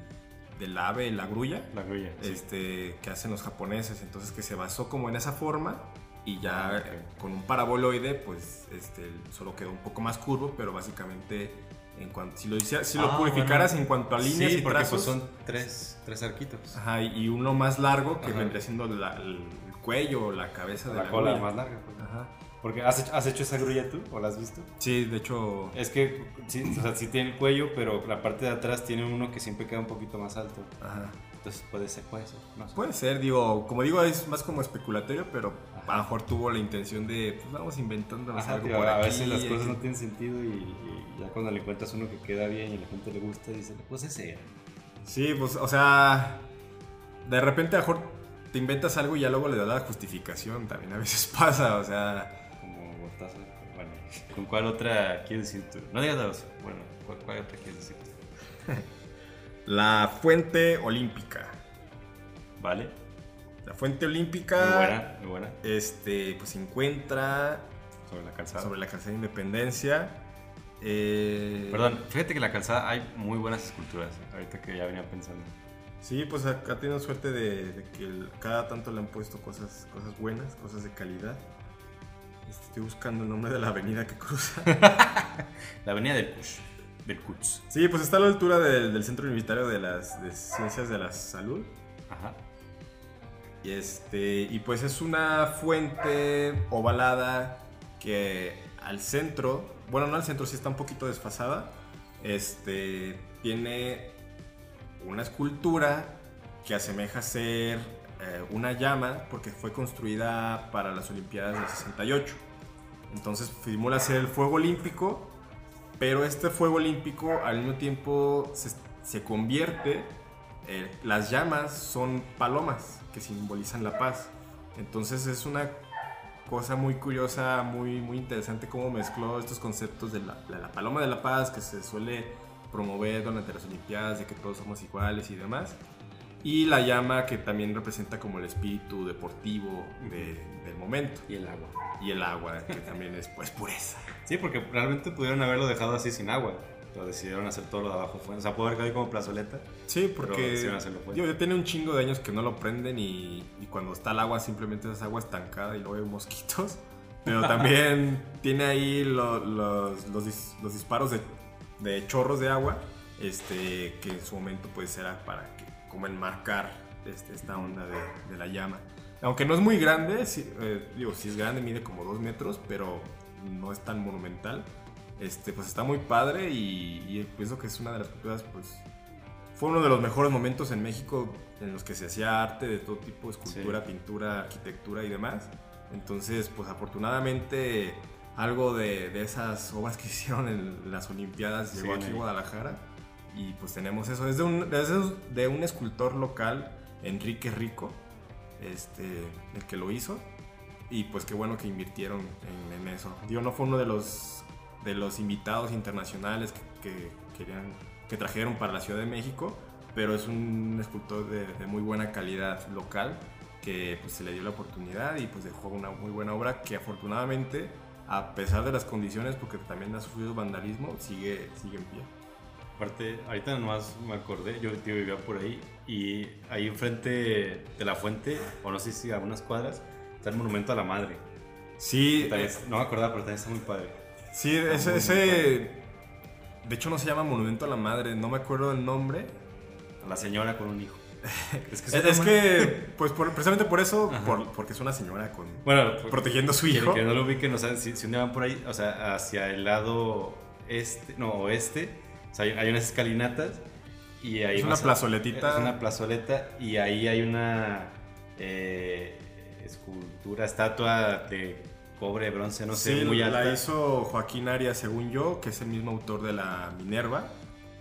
Speaker 1: del ave, la grulla,
Speaker 2: La grulla. sí.
Speaker 1: este, que hacen los japoneses. Entonces que se basó como en esa forma y ya
Speaker 2: Ah, ok.
Speaker 1: eh, con un paraboloide, pues este, solo quedó un poco más curvo, pero básicamente en cuanto, si lo, hicia- si lo
Speaker 2: Ah,
Speaker 1: purificaras
Speaker 2: bueno.
Speaker 1: en cuanto a líneas
Speaker 2: sí,
Speaker 1: y
Speaker 2: porque
Speaker 1: trazos,
Speaker 2: pues son tres, tres arquitos.
Speaker 1: Ajá, y y uno más largo que vendría siendo la- el cuello o la cabeza de la,
Speaker 2: la cola
Speaker 1: grulla.
Speaker 2: más larga. pues.
Speaker 1: Ajá.
Speaker 2: Porque ¿has hecho, ¿has hecho esa grulla tú o la has visto?
Speaker 1: Sí, de hecho,
Speaker 2: Es que sí, o sea, sí tiene el cuello, pero la parte de atrás tiene uno que siempre queda un poquito más alto.
Speaker 1: ajá.
Speaker 2: Entonces puede ser, puede ser. No sé.
Speaker 1: Puede ser, digo, como digo, es más como especulatorio, pero a lo mejor tuvo la intención de, pues vamos inventando
Speaker 2: Ajá,
Speaker 1: algo
Speaker 2: tío,
Speaker 1: por
Speaker 2: a
Speaker 1: aquí.
Speaker 2: veces las cosas no tienen sentido y, y ya cuando le encuentras uno que queda bien y a la gente le gusta, dice, pues ese era.
Speaker 1: Sí, pues, o sea, de repente a lo mejor te inventas algo y ya luego le das la justificación, también a veces pasa, o sea,
Speaker 2: Bueno, ¿con cuál otra quieres decir tú? No digas dos. Bueno, ¿cuál, cuál otra quieres decir tú?
Speaker 1: la fuente olímpica.
Speaker 2: ¿Vale?
Speaker 1: La fuente
Speaker 2: Muy
Speaker 1: olímpica,
Speaker 2: buena, muy buena.
Speaker 1: este, pues se encuentra
Speaker 2: Sobre la calzada.
Speaker 1: sobre la calzada de Independencia. eh,
Speaker 2: Perdón, fíjate que en la calzada hay muy buenas esculturas. Ahorita que ya venía pensando.
Speaker 1: Sí, pues ha, ha tenido suerte de, de que el- cada tanto le han puesto cosas, cosas buenas, cosas de calidad. Estoy buscando el nombre de la avenida que cruza.
Speaker 2: La avenida del Kush. Del.
Speaker 1: Sí, pues está a la altura del, del Centro Universitario de las de Ciencias de la Salud.
Speaker 2: Ajá.
Speaker 1: Y, este, y pues es una fuente ovalada que al centro, bueno, no al centro, sí está un poquito desfasada. Este, tiene una escultura que asemeja ser eh, una llama porque fue construida para las Olimpiadas del 68. Entonces simula ser el fuego olímpico, pero este fuego olímpico al mismo tiempo se, se convierte, eh, las llamas son palomas que simbolizan la paz. Entonces es una cosa muy curiosa, muy, muy interesante cómo mezcló estos conceptos de la, de la paloma de la paz que se suele promover durante las Olimpiadas, de que todos somos iguales y demás. Y la llama que también representa como el espíritu deportivo de- del momento.
Speaker 2: Y el agua.
Speaker 1: Y el agua, que también es pues pureza.
Speaker 2: Sí, porque realmente pudieron haberlo dejado así sin agua. Pero decidieron hacer todo lo de abajo fuente. O sea, pudo haber ahí como plazoleta.
Speaker 1: Sí, porque
Speaker 2: decidieron hacerlo fuente.
Speaker 1: digo, ya tiene un chingo de años que no lo prenden y, y cuando está el agua simplemente es agua estancada y luego hay mosquitos. Pero también tiene ahí lo- los, los dis- los disparos de, de chorros de agua, este, que en su momento pues era para que, como enmarcar este, esta onda de, de la llama. Aunque no es muy grande, sí, eh, digo, sí es grande, mide como dos metros, pero no es tan monumental. Este, pues está muy padre y, y pienso que es una de las culturas pues fue uno de los mejores momentos en México en los que se hacía arte de todo tipo, escultura, pintura, arquitectura y demás. Entonces, pues afortunadamente algo de, de esas obras que hicieron en las Olimpiadas llegó
Speaker 2: Sí,
Speaker 1: aquí a. Guadalajara y pues tenemos eso. Es de un, de un escultor local, Enrique Rico, este, el que lo hizo. Y pues qué bueno que invirtieron en, en eso. Digo, no fue uno de los, de los invitados internacionales que, que querían, que trajeron para la Ciudad de México, pero es un escultor de, de muy buena calidad local que pues, se le dio la oportunidad y pues dejó una muy buena obra que afortunadamente, a pesar de las condiciones, porque también ha sufrido vandalismo, sigue, sigue en pie.
Speaker 2: Aparte, ahorita nomás me acordé, yo tío vivía por ahí y ahí enfrente de la fuente, o no sé si a unas cuadras, está el monumento a la madre.
Speaker 1: Sí,
Speaker 2: También- no me acordaba, pero también está muy padre.
Speaker 1: sí ese,
Speaker 2: muy,
Speaker 1: ese- de hecho no se llama Monumento a la Madre, no me acuerdo el nombre.
Speaker 2: La señora con un hijo. Es que,
Speaker 1: Es, que, pues por- precisamente por eso, por- porque es una señora con,
Speaker 2: Bueno, por-
Speaker 1: protegiendo a su hijo.
Speaker 2: que no lo ubiquen, o sea, si, si un día van por ahí, o sea, hacia el lado este, no, oeste, o sea, hay, unas escalinatas y ahí
Speaker 1: Es una
Speaker 2: a-. Es plazoleta y ahí hay una eh, escultura, estatua de cobre, bronce, no sé, muy alta.
Speaker 1: la hizo Joaquín Arias, según yo, que es el mismo autor de la Minerva.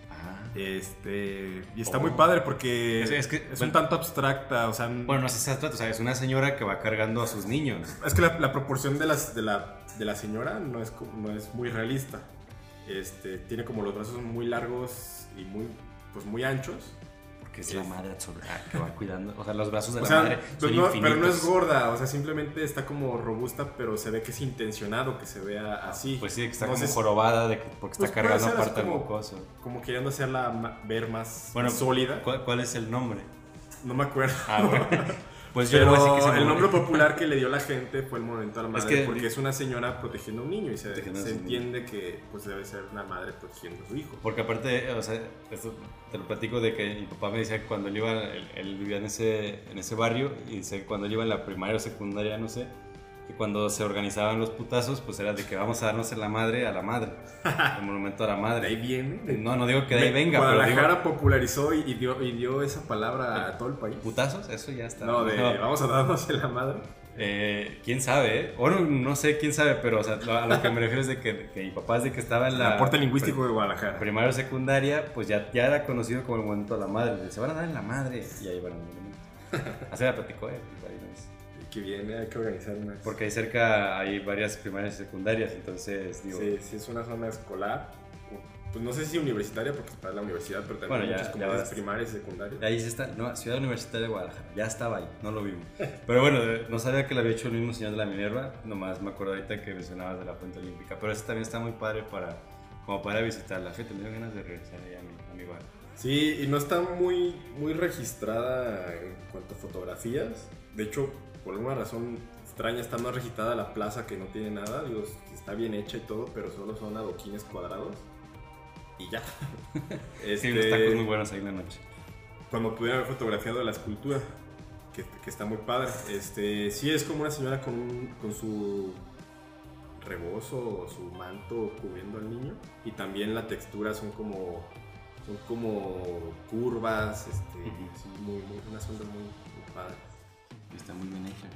Speaker 2: Ah.
Speaker 1: Este, y está
Speaker 2: Oh.
Speaker 1: muy padre porque
Speaker 2: Es-
Speaker 1: es,
Speaker 2: es que-
Speaker 1: un tanto abstracta, o sea,
Speaker 2: Bueno, no si estatua, o sea, es una señora que va cargando a sus niños.
Speaker 1: es que la, la proporción de, las, de, la, de la señora no es, no es muy realista. Este, tiene como los brazos muy largos y muy, pues muy anchos.
Speaker 2: Porque es la madre que va cuidando. O sea, los brazos de
Speaker 1: O
Speaker 2: la
Speaker 1: sea,
Speaker 2: madre
Speaker 1: pues
Speaker 2: son
Speaker 1: no-
Speaker 2: infinitos.
Speaker 1: pero no es gorda, o sea, simplemente está como robusta, pero se ve que es intencionado que se vea así.
Speaker 2: Pues sí, que está como jorobada de que, porque
Speaker 1: Pues
Speaker 2: está
Speaker 1: puede
Speaker 2: cargando aparte del
Speaker 1: como-
Speaker 2: mucoso.
Speaker 1: Como queriendo hacerla ver más
Speaker 2: Bueno,
Speaker 1: sólida.
Speaker 2: ¿cuál, cuál es el nombre?
Speaker 1: No me acuerdo.
Speaker 2: Ah, bueno. Pues yo
Speaker 1: Pero
Speaker 2: le voy a decir que se
Speaker 1: el nombre popular que le dio la gente fue el monumento a la
Speaker 2: Es
Speaker 1: madre,
Speaker 2: que-
Speaker 1: porque es una señora protegiendo a un niño y se, entiende que pues debe ser una madre protegiendo a su hijo.
Speaker 2: Porque aparte, o sea, esto te lo platico de que mi papá me decía que cuando él iba, él, él vivía en ese, en ese barrio y dice que cuando él iba en la primaria o secundaria, no sé, que cuando se organizaban los putazos, pues era de que vamos a darnos en la madre a la madre, el monumento a la
Speaker 1: De
Speaker 2: madre.
Speaker 1: ahí viene. de-
Speaker 2: No, no digo que de ahí venga, pero
Speaker 1: Guadalajara
Speaker 2: digo,
Speaker 1: popularizó y, y dio, y dio esa palabra a todo el país.
Speaker 2: putazos, eso ya está.
Speaker 1: No, de vamos a darnos en la madre.
Speaker 2: Eh, quién sabe, ¿eh? O no, no sé quién sabe, pero o sea, lo- a lo que me refiero es de que, que mi papá es de que estaba en
Speaker 1: El
Speaker 2: la.
Speaker 1: aporte lingüístico de Guadalajara.
Speaker 2: Primaria o secundaria, pues ya, ya era conocido como el monumento a la madre. Se van a dar en la madre. Y ahí van el monumento. Así me platicó él. veces.
Speaker 1: Que viene, hay que organizar una.
Speaker 2: Porque ahí cerca hay varias primarias y secundarias, entonces digo.
Speaker 1: Sí, sí, es una zona escolar. Pues no sé si universitaria, porque está la universidad, pero también
Speaker 2: Bueno,
Speaker 1: hay
Speaker 2: ya-
Speaker 1: muchas comunidades primarias y secundarias.
Speaker 2: Ahí sí está, no, Ciudad Universitaria de Guadalajara, ya estaba ahí, no lo vimos. Pero bueno, no sabía que lo había hecho el mismo señor de la Minerva, nomás me acuerdo ahorita que mencionabas de la Fuente Olímpica, pero ese también está muy padre para, como para visitar la fe, me dio ganas de regresar ahí a mi, a mi bar.
Speaker 1: Sí, y no está muy, muy registrada en cuanto a fotografías. De hecho, por alguna razón extraña está más registrada la plaza que no tiene nada. Digo, está bien hecha y todo, pero solo son adoquines cuadrados. Y ya.
Speaker 2: Sí,
Speaker 1: Este,
Speaker 2: unos tacos muy buenos ahí en la noche.
Speaker 1: cuando pudiera haber fotografiado la escultura, que, que está muy padre. Este, sí, es como una señora con, un- con su rebozo o su manto cubriendo al niño. Y también la textura son como, son como curvas, este,
Speaker 2: Ujú.
Speaker 1: sí, muy, muy, una sombra muy, muy padre.
Speaker 2: Y está muy bien hecha.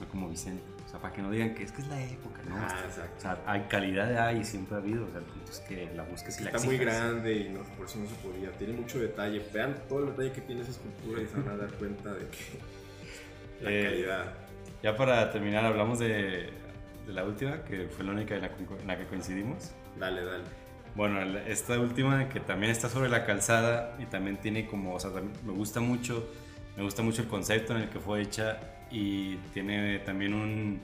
Speaker 2: No como Vicente. O sea, para que no digan que es que es la época, ¿no?
Speaker 1: Ah,
Speaker 2: o
Speaker 1: exacto.
Speaker 2: sea, hay calidad ahí, siempre ha habido. O sea, el punto es que la busques y la
Speaker 1: Está muy
Speaker 2: exijas.
Speaker 1: grande y no, por eso no se podía. Tiene mucho detalle. Vean todo el detalle que tiene esa escultura y se van a dar cuenta de que la
Speaker 2: Eh,
Speaker 1: calidad.
Speaker 2: Ya para terminar, hablamos de, de la última, que fue la única en la, en la que coincidimos.
Speaker 1: Dale, dale.
Speaker 2: Bueno, esta última que también está sobre la calzada y también tiene como, o sea, me gusta mucho, me gusta mucho el concepto en el que fue hecha y tiene también un,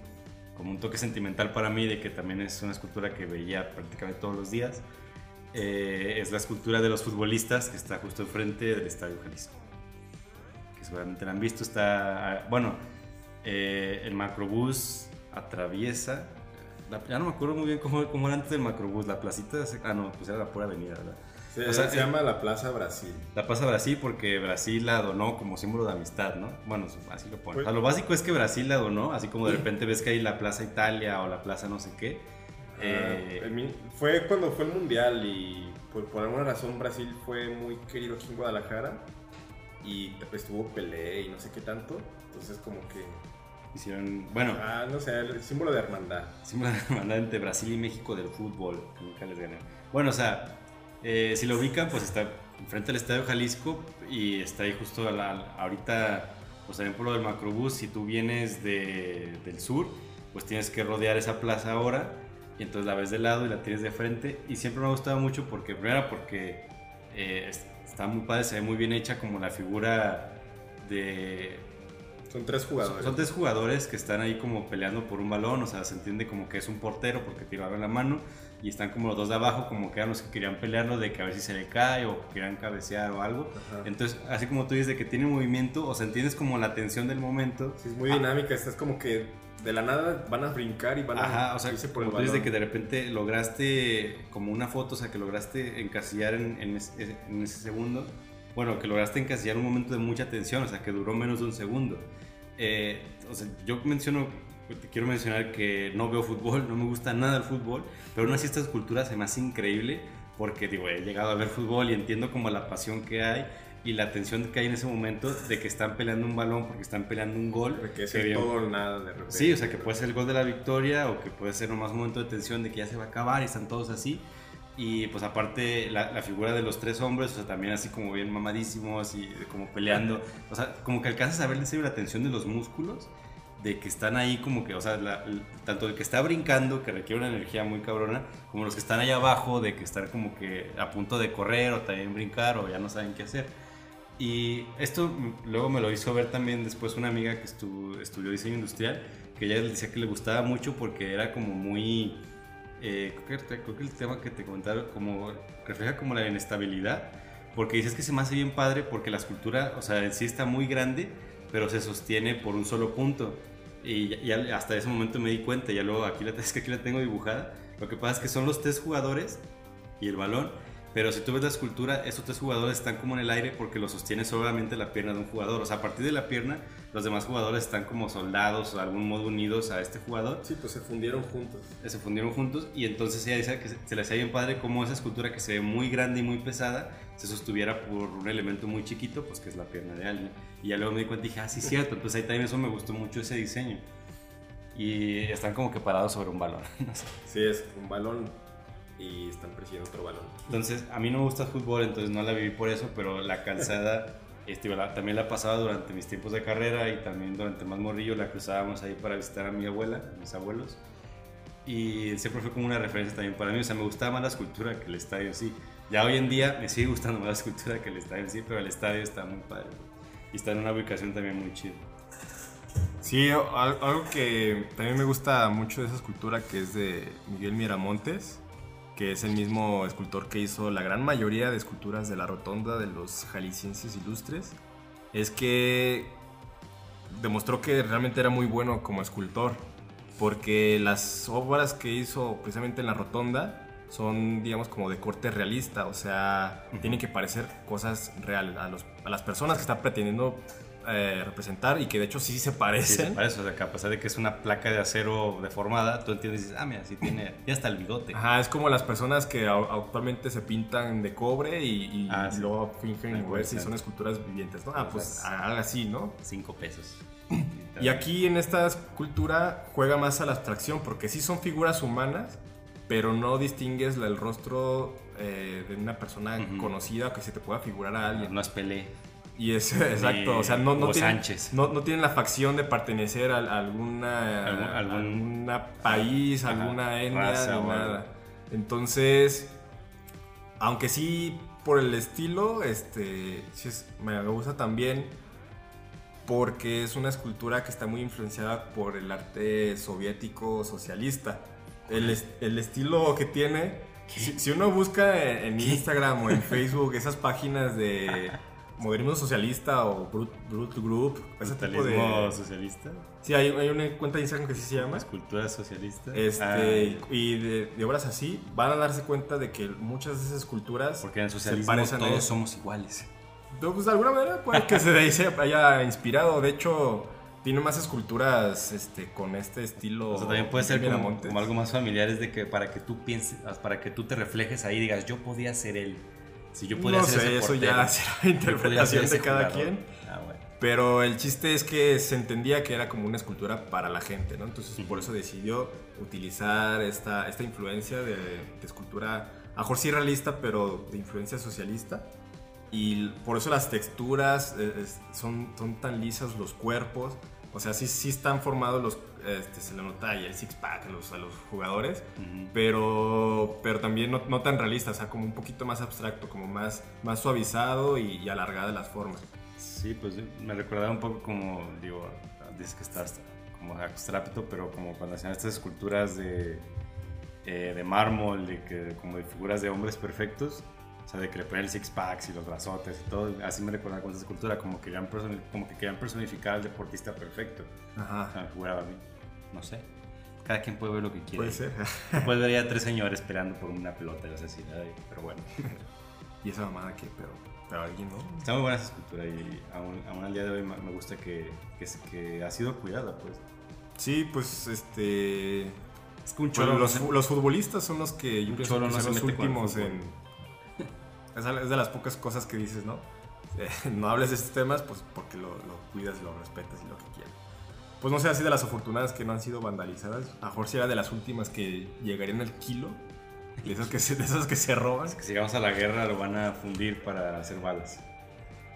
Speaker 2: como un toque sentimental para mí de que también es una escultura que veía prácticamente todos los días. Eh, es la escultura de los futbolistas que está justo enfrente del Estadio Jalisco. Que seguramente la han visto, está, bueno, eh, el macrobús atraviesa la- ya no me acuerdo muy bien cómo, cómo era antes del macrobús, la placita, ah no, pues era la pura avenida, ¿verdad?
Speaker 1: Se,
Speaker 2: O sea,
Speaker 1: se llama la Plaza Brasil.
Speaker 2: La pasa Brasil porque Brasil la donó como símbolo de amistad, ¿no? Bueno, así lo ponen.
Speaker 1: Pues-
Speaker 2: O sea, lo básico es que Brasil la donó, así como de repente ves que hay la Plaza Italia o la Plaza no sé qué. Eh,
Speaker 1: Ah, mi- fue cuando fue el mundial y por, por alguna razón Brasil fue muy querido aquí en Guadalajara y estuvo Pelé y no sé qué tanto. Entonces como que,
Speaker 2: hicieron, bueno,
Speaker 1: ah, no sé, el símbolo de hermandad.
Speaker 2: símbolo de hermandad entre Brasil y México del fútbol, que nunca les gané. Bueno, o sea, eh, si lo ubican, pues está frente al Estadio Jalisco y está ahí justo a la- ahorita, pues también por lo del macrobús, si tú vienes de- del sur, pues tienes que rodear esa plaza ahora y entonces la ves de lado y la tienes de frente. Y siempre me ha gustado mucho porque, primero porque eh, es- está muy padre, se ve muy bien hecha como la figura de
Speaker 1: Son tres jugadores.
Speaker 2: son tres jugadores que están ahí como peleando por un balón, o sea, se entiende como que es un portero porque tiraron la mano y están como los dos de abajo como que eran los que querían pelearlo de que a ver si se le cae o querían cabecear o algo.
Speaker 1: Ajá.
Speaker 2: Entonces, así como tú dices de que tiene movimiento, o sea, entiendes como la tensión del momento.
Speaker 1: Sí, es muy dinámica, estás como que de la nada van a brincar y van a
Speaker 2: Ajá, o sea,
Speaker 1: irse por el
Speaker 2: tú dices de que de repente lograste como una foto, o sea, que lograste encasillar en, en ese, en ese segundo. Bueno, que lograste encasillar un momento de mucha tensión, o sea, que duró menos de un segundo. Eh, o sea, yo menciono, te quiero mencionar que no veo fútbol, no me gusta nada el fútbol, pero aún así esta escultura se me hace increíble porque, digo, he llegado a ver fútbol y entiendo como la pasión que hay y la tensión que hay en ese momento de que están peleando un balón porque están peleando un gol.
Speaker 1: De que es el todo o nada de repente.
Speaker 2: Sí, o sea, que puede ser el gol de la victoria o que puede ser nomás un momento de tensión de que ya se va a acabar y están todos así. Y pues aparte la, la figura de los tres hombres, o sea, también así como bien mamadísimos y como peleando. O sea, como que alcanzas a ver en serio la tensión de los músculos, de que están ahí como que, o sea, la- el- tanto el que está brincando, que requiere una energía muy cabrona, como los que están ahí abajo, de que están como que a punto de correr o también brincar o ya no saben qué hacer. Y esto luego me lo hizo ver también después una amiga que estu- estudió diseño industrial, que ella decía que le gustaba mucho porque era como muy... eh, creo, que, creo que el tema que te comentaba como refleja como la inestabilidad, porque dices que se me hace bien padre porque la escultura, o sea, en sí está muy grande, pero se sostiene por un solo punto. Y ya, hasta ese momento me di cuenta, ya luego aquí la, es que aquí la tengo dibujada. Lo que pasa es que son los tres jugadores y el balón, Pero si tú ves la escultura, estos tres jugadores están como en el aire porque lo sostiene solamente la pierna de un jugador. O sea, a partir de la pierna, los demás jugadores están como soldados o de algún modo unidos a este jugador.
Speaker 1: Sí, pues se fundieron juntos.
Speaker 2: Se fundieron juntos y entonces ella dice que se le hacía bien padre cómo esa escultura que se ve muy grande y muy pesada se sostuviera por un elemento muy chiquito, pues que es la pierna de alguien. Y ya luego me di cuenta y dije, ah, sí, cierto. Entonces ahí también eso me gustó mucho ese diseño. Y están como que parados sobre un balón.
Speaker 1: Sí, es un balón y están persiguiendo otro balón.
Speaker 2: Entonces, a mí no me gusta el fútbol, entonces no la viví por eso, pero la calzada este, también la pasaba durante mis tiempos de carrera y también durante más morrillo la cruzábamos ahí para visitar a mi abuela, a mis abuelos. Y siempre fue como una referencia también para mí, o sea, me gustaba más la escultura que el estadio sí. Ya hoy en día me sigue gustando más la escultura que el estadio sí, pero el estadio está muy padre. Y está en una ubicación también muy chida.
Speaker 1: Sí, algo que también me gusta mucho de esa escultura que es de Miguel Miramontes, que es el mismo escultor que hizo la gran mayoría de esculturas de la rotonda de los jaliscienses ilustres, es que demostró que realmente era muy bueno como escultor, porque las obras que hizo precisamente en la rotonda son, digamos, como de corte realista, o sea, tienen que parecer cosas reales a, a las personas que están pretendiendo eh, representar y que de hecho sí se parecen. Sí, se
Speaker 2: parece, o sea, que a pesar de que es una placa de acero deformada, tú entiendes y dices, ah, mira, sí tiene, ya está el bigote.
Speaker 1: Ajá, es como las personas que actualmente se pintan de cobre y, ah, luego fingen ver si son esculturas vivientes, ¿no? Ah, pues algo así, ¿no?
Speaker 2: Cinco pesos.
Speaker 1: y aquí en esta escultura juega más a la abstracción, porque sí son figuras humanas, pero no distingues el rostro eh, de una persona conocida que se te pueda figurar a alguien.
Speaker 2: No es Pelé.
Speaker 1: Y es exacto, o sea, no, no, tienen, no, no, tienen la facción de pertenecer a, alguna, ¿Algún, país, alguna etnia, ni nada. Entonces, aunque sí por el estilo, este, sí es, me gusta también porque es una escultura que está muy influenciada por el arte soviético socialista. El, el estilo que tiene, si, si, uno busca en Instagram o en Facebook esas páginas de modernismo socialista o Brut, Group,
Speaker 2: ese tipo de... socialista?
Speaker 1: Sí, hay, hay, una cuenta de Instagram que sí se llama.
Speaker 2: Escultura socialista.
Speaker 1: Este, ah. Y de, obras así, van a darse cuenta de que muchas de esas esculturas
Speaker 2: Porque en el socialismo todos somos iguales.
Speaker 1: Pues de alguna manera puede que se, de se haya inspirado. De hecho, tiene más esculturas este, con este estilo.
Speaker 2: O sea, también puede ser como, como, algo más familiar, es de que para que tú pienses, para que tú te reflejes ahí y digas, yo podía ser él. Si yo podía
Speaker 1: no sé, eso ya será interpretación de cada quien. Ah, Pero el chiste es que se entendía que era como una escultura para la gente, ¿no? Entonces por eso decidió utilizar esta, esta influencia de, escultura, a mejor sí realista, pero de influencia socialista. Y por eso las texturas eh, son, son tan lisas, los cuerpos. O sea, sí, sí están formados los este, se le nota ahí el six-pack los, a los jugadores, pero, pero también no, no, tan realista, o sea, como un poquito más abstracto, como más, más suavizado y, y alargada las formas.
Speaker 2: Sí, pues me recordaba un poco como, digo, dices que estás como abstracto, pero como cuando hacían estas esculturas de, eh, de mármol, de que, como de figuras de hombres perfectos, o sea, de que le ponen el six packs y los brazotes y todo. Así me recordaba con esa escultura, como que querían, como que querían personificar al deportista perfecto. Ajá. O sea, jugaba bien no sé. Cada quien puede ver lo que quiere.
Speaker 1: Puede ser.
Speaker 2: puede ver ya tres señores esperando por una pelota, no sé si, pero bueno.
Speaker 1: ¿Y esa mamada qué? Pero, pero alguien no.
Speaker 2: Está muy buena esa escultura y aún, al día de hoy me gusta que, que, que, ha sido cuidada, pues.
Speaker 1: Sí, pues este. Es que un cholo. los, los, futbolistas son los que yo pienso que son los últimos en. Es de las pocas cosas que dices, ¿no? no hables de estos temas, pues porque lo, lo cuidas, lo respetas y lo que quieras pues no sé, así de las afortunadas que no han sido vandalizadas. A si era de las últimas que llegarían al kilo. De esas que se, de esas que se roban.
Speaker 2: Es que si llegamos a la guerra lo van a fundir para hacer balas.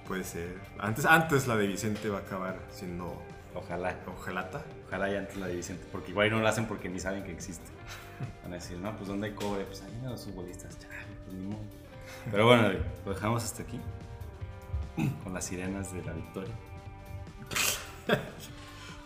Speaker 1: Puede ser. Antes, antes la de Vicente va a acabar siendo.
Speaker 2: Ojalá.
Speaker 1: Ojalata.
Speaker 2: Ojalá y antes la de Vicente. Porque igual no la hacen porque ni saben que existe. Van a decir, no, pues ¿dónde hay cobre? Pues ahí los futbolistas. Pues ni modo. Pero bueno, lo dejamos hasta aquí. Con las sirenas de la victoria.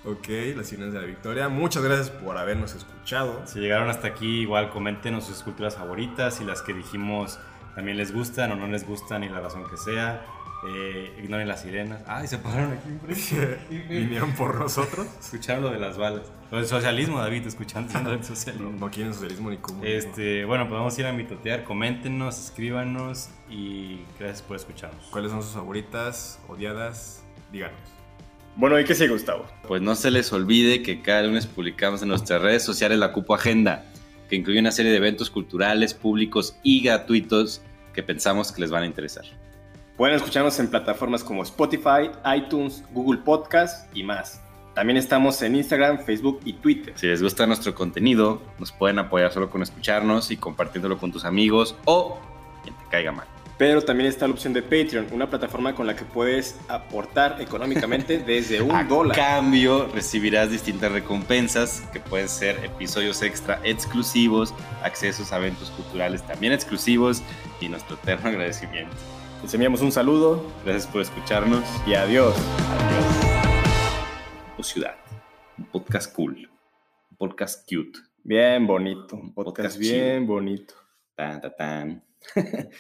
Speaker 1: Ok, las sirenas de la victoria. Muchas gracias por habernos escuchado.
Speaker 2: Si llegaron hasta aquí, igual comenten sus esculturas favoritas y las que dijimos también les gustan o no les gustan y la razón que sea. Eh, ignoren las sirenas. Ay, se pararon aquí enfrente.
Speaker 3: Vinieron por nosotros.
Speaker 2: Escucharon lo de las balas. Lo del socialismo, David, escuchando lo del
Speaker 3: No,
Speaker 2: socialismo.
Speaker 3: no quieren socialismo ni comunismo.
Speaker 2: Este, bueno, pues vamos a ir a mitotear. Coméntenos, escríbanos y gracias por escucharnos.
Speaker 3: ¿Cuáles son sus favoritas, odiadas? Díganos.
Speaker 1: Bueno, ¿y qué sigue, Gustavo?
Speaker 2: Pues no se les olvide que cada lunes publicamos en nuestras redes sociales la Cupo Agenda, que incluye una serie de eventos culturales, públicos y gratuitos que pensamos que les van a interesar.
Speaker 1: Pueden escucharnos en plataformas como Spotify, iTunes, Google Podcast y más. También estamos en Instagram, Facebook y Twitter.
Speaker 2: Si les gusta nuestro contenido, nos pueden apoyar solo con escucharnos y compartiéndolo con tus amigos o quien te caiga mal.
Speaker 1: Pero también está la opción de Patreon, una plataforma con la que puedes aportar económicamente desde un
Speaker 2: a
Speaker 1: dólar.
Speaker 2: cambio recibirás distintas recompensas que pueden ser episodios extra exclusivos, accesos a eventos culturales también exclusivos y nuestro eterno agradecimiento.
Speaker 1: Les enviamos un saludo
Speaker 2: Gracias por escucharnos.
Speaker 1: y adiós.
Speaker 2: O Ciudad, un podcast cool, un podcast cute.
Speaker 1: Bien bonito, un
Speaker 2: podcast
Speaker 1: podcast bien bonito.
Speaker 2: Tan, tan, tan.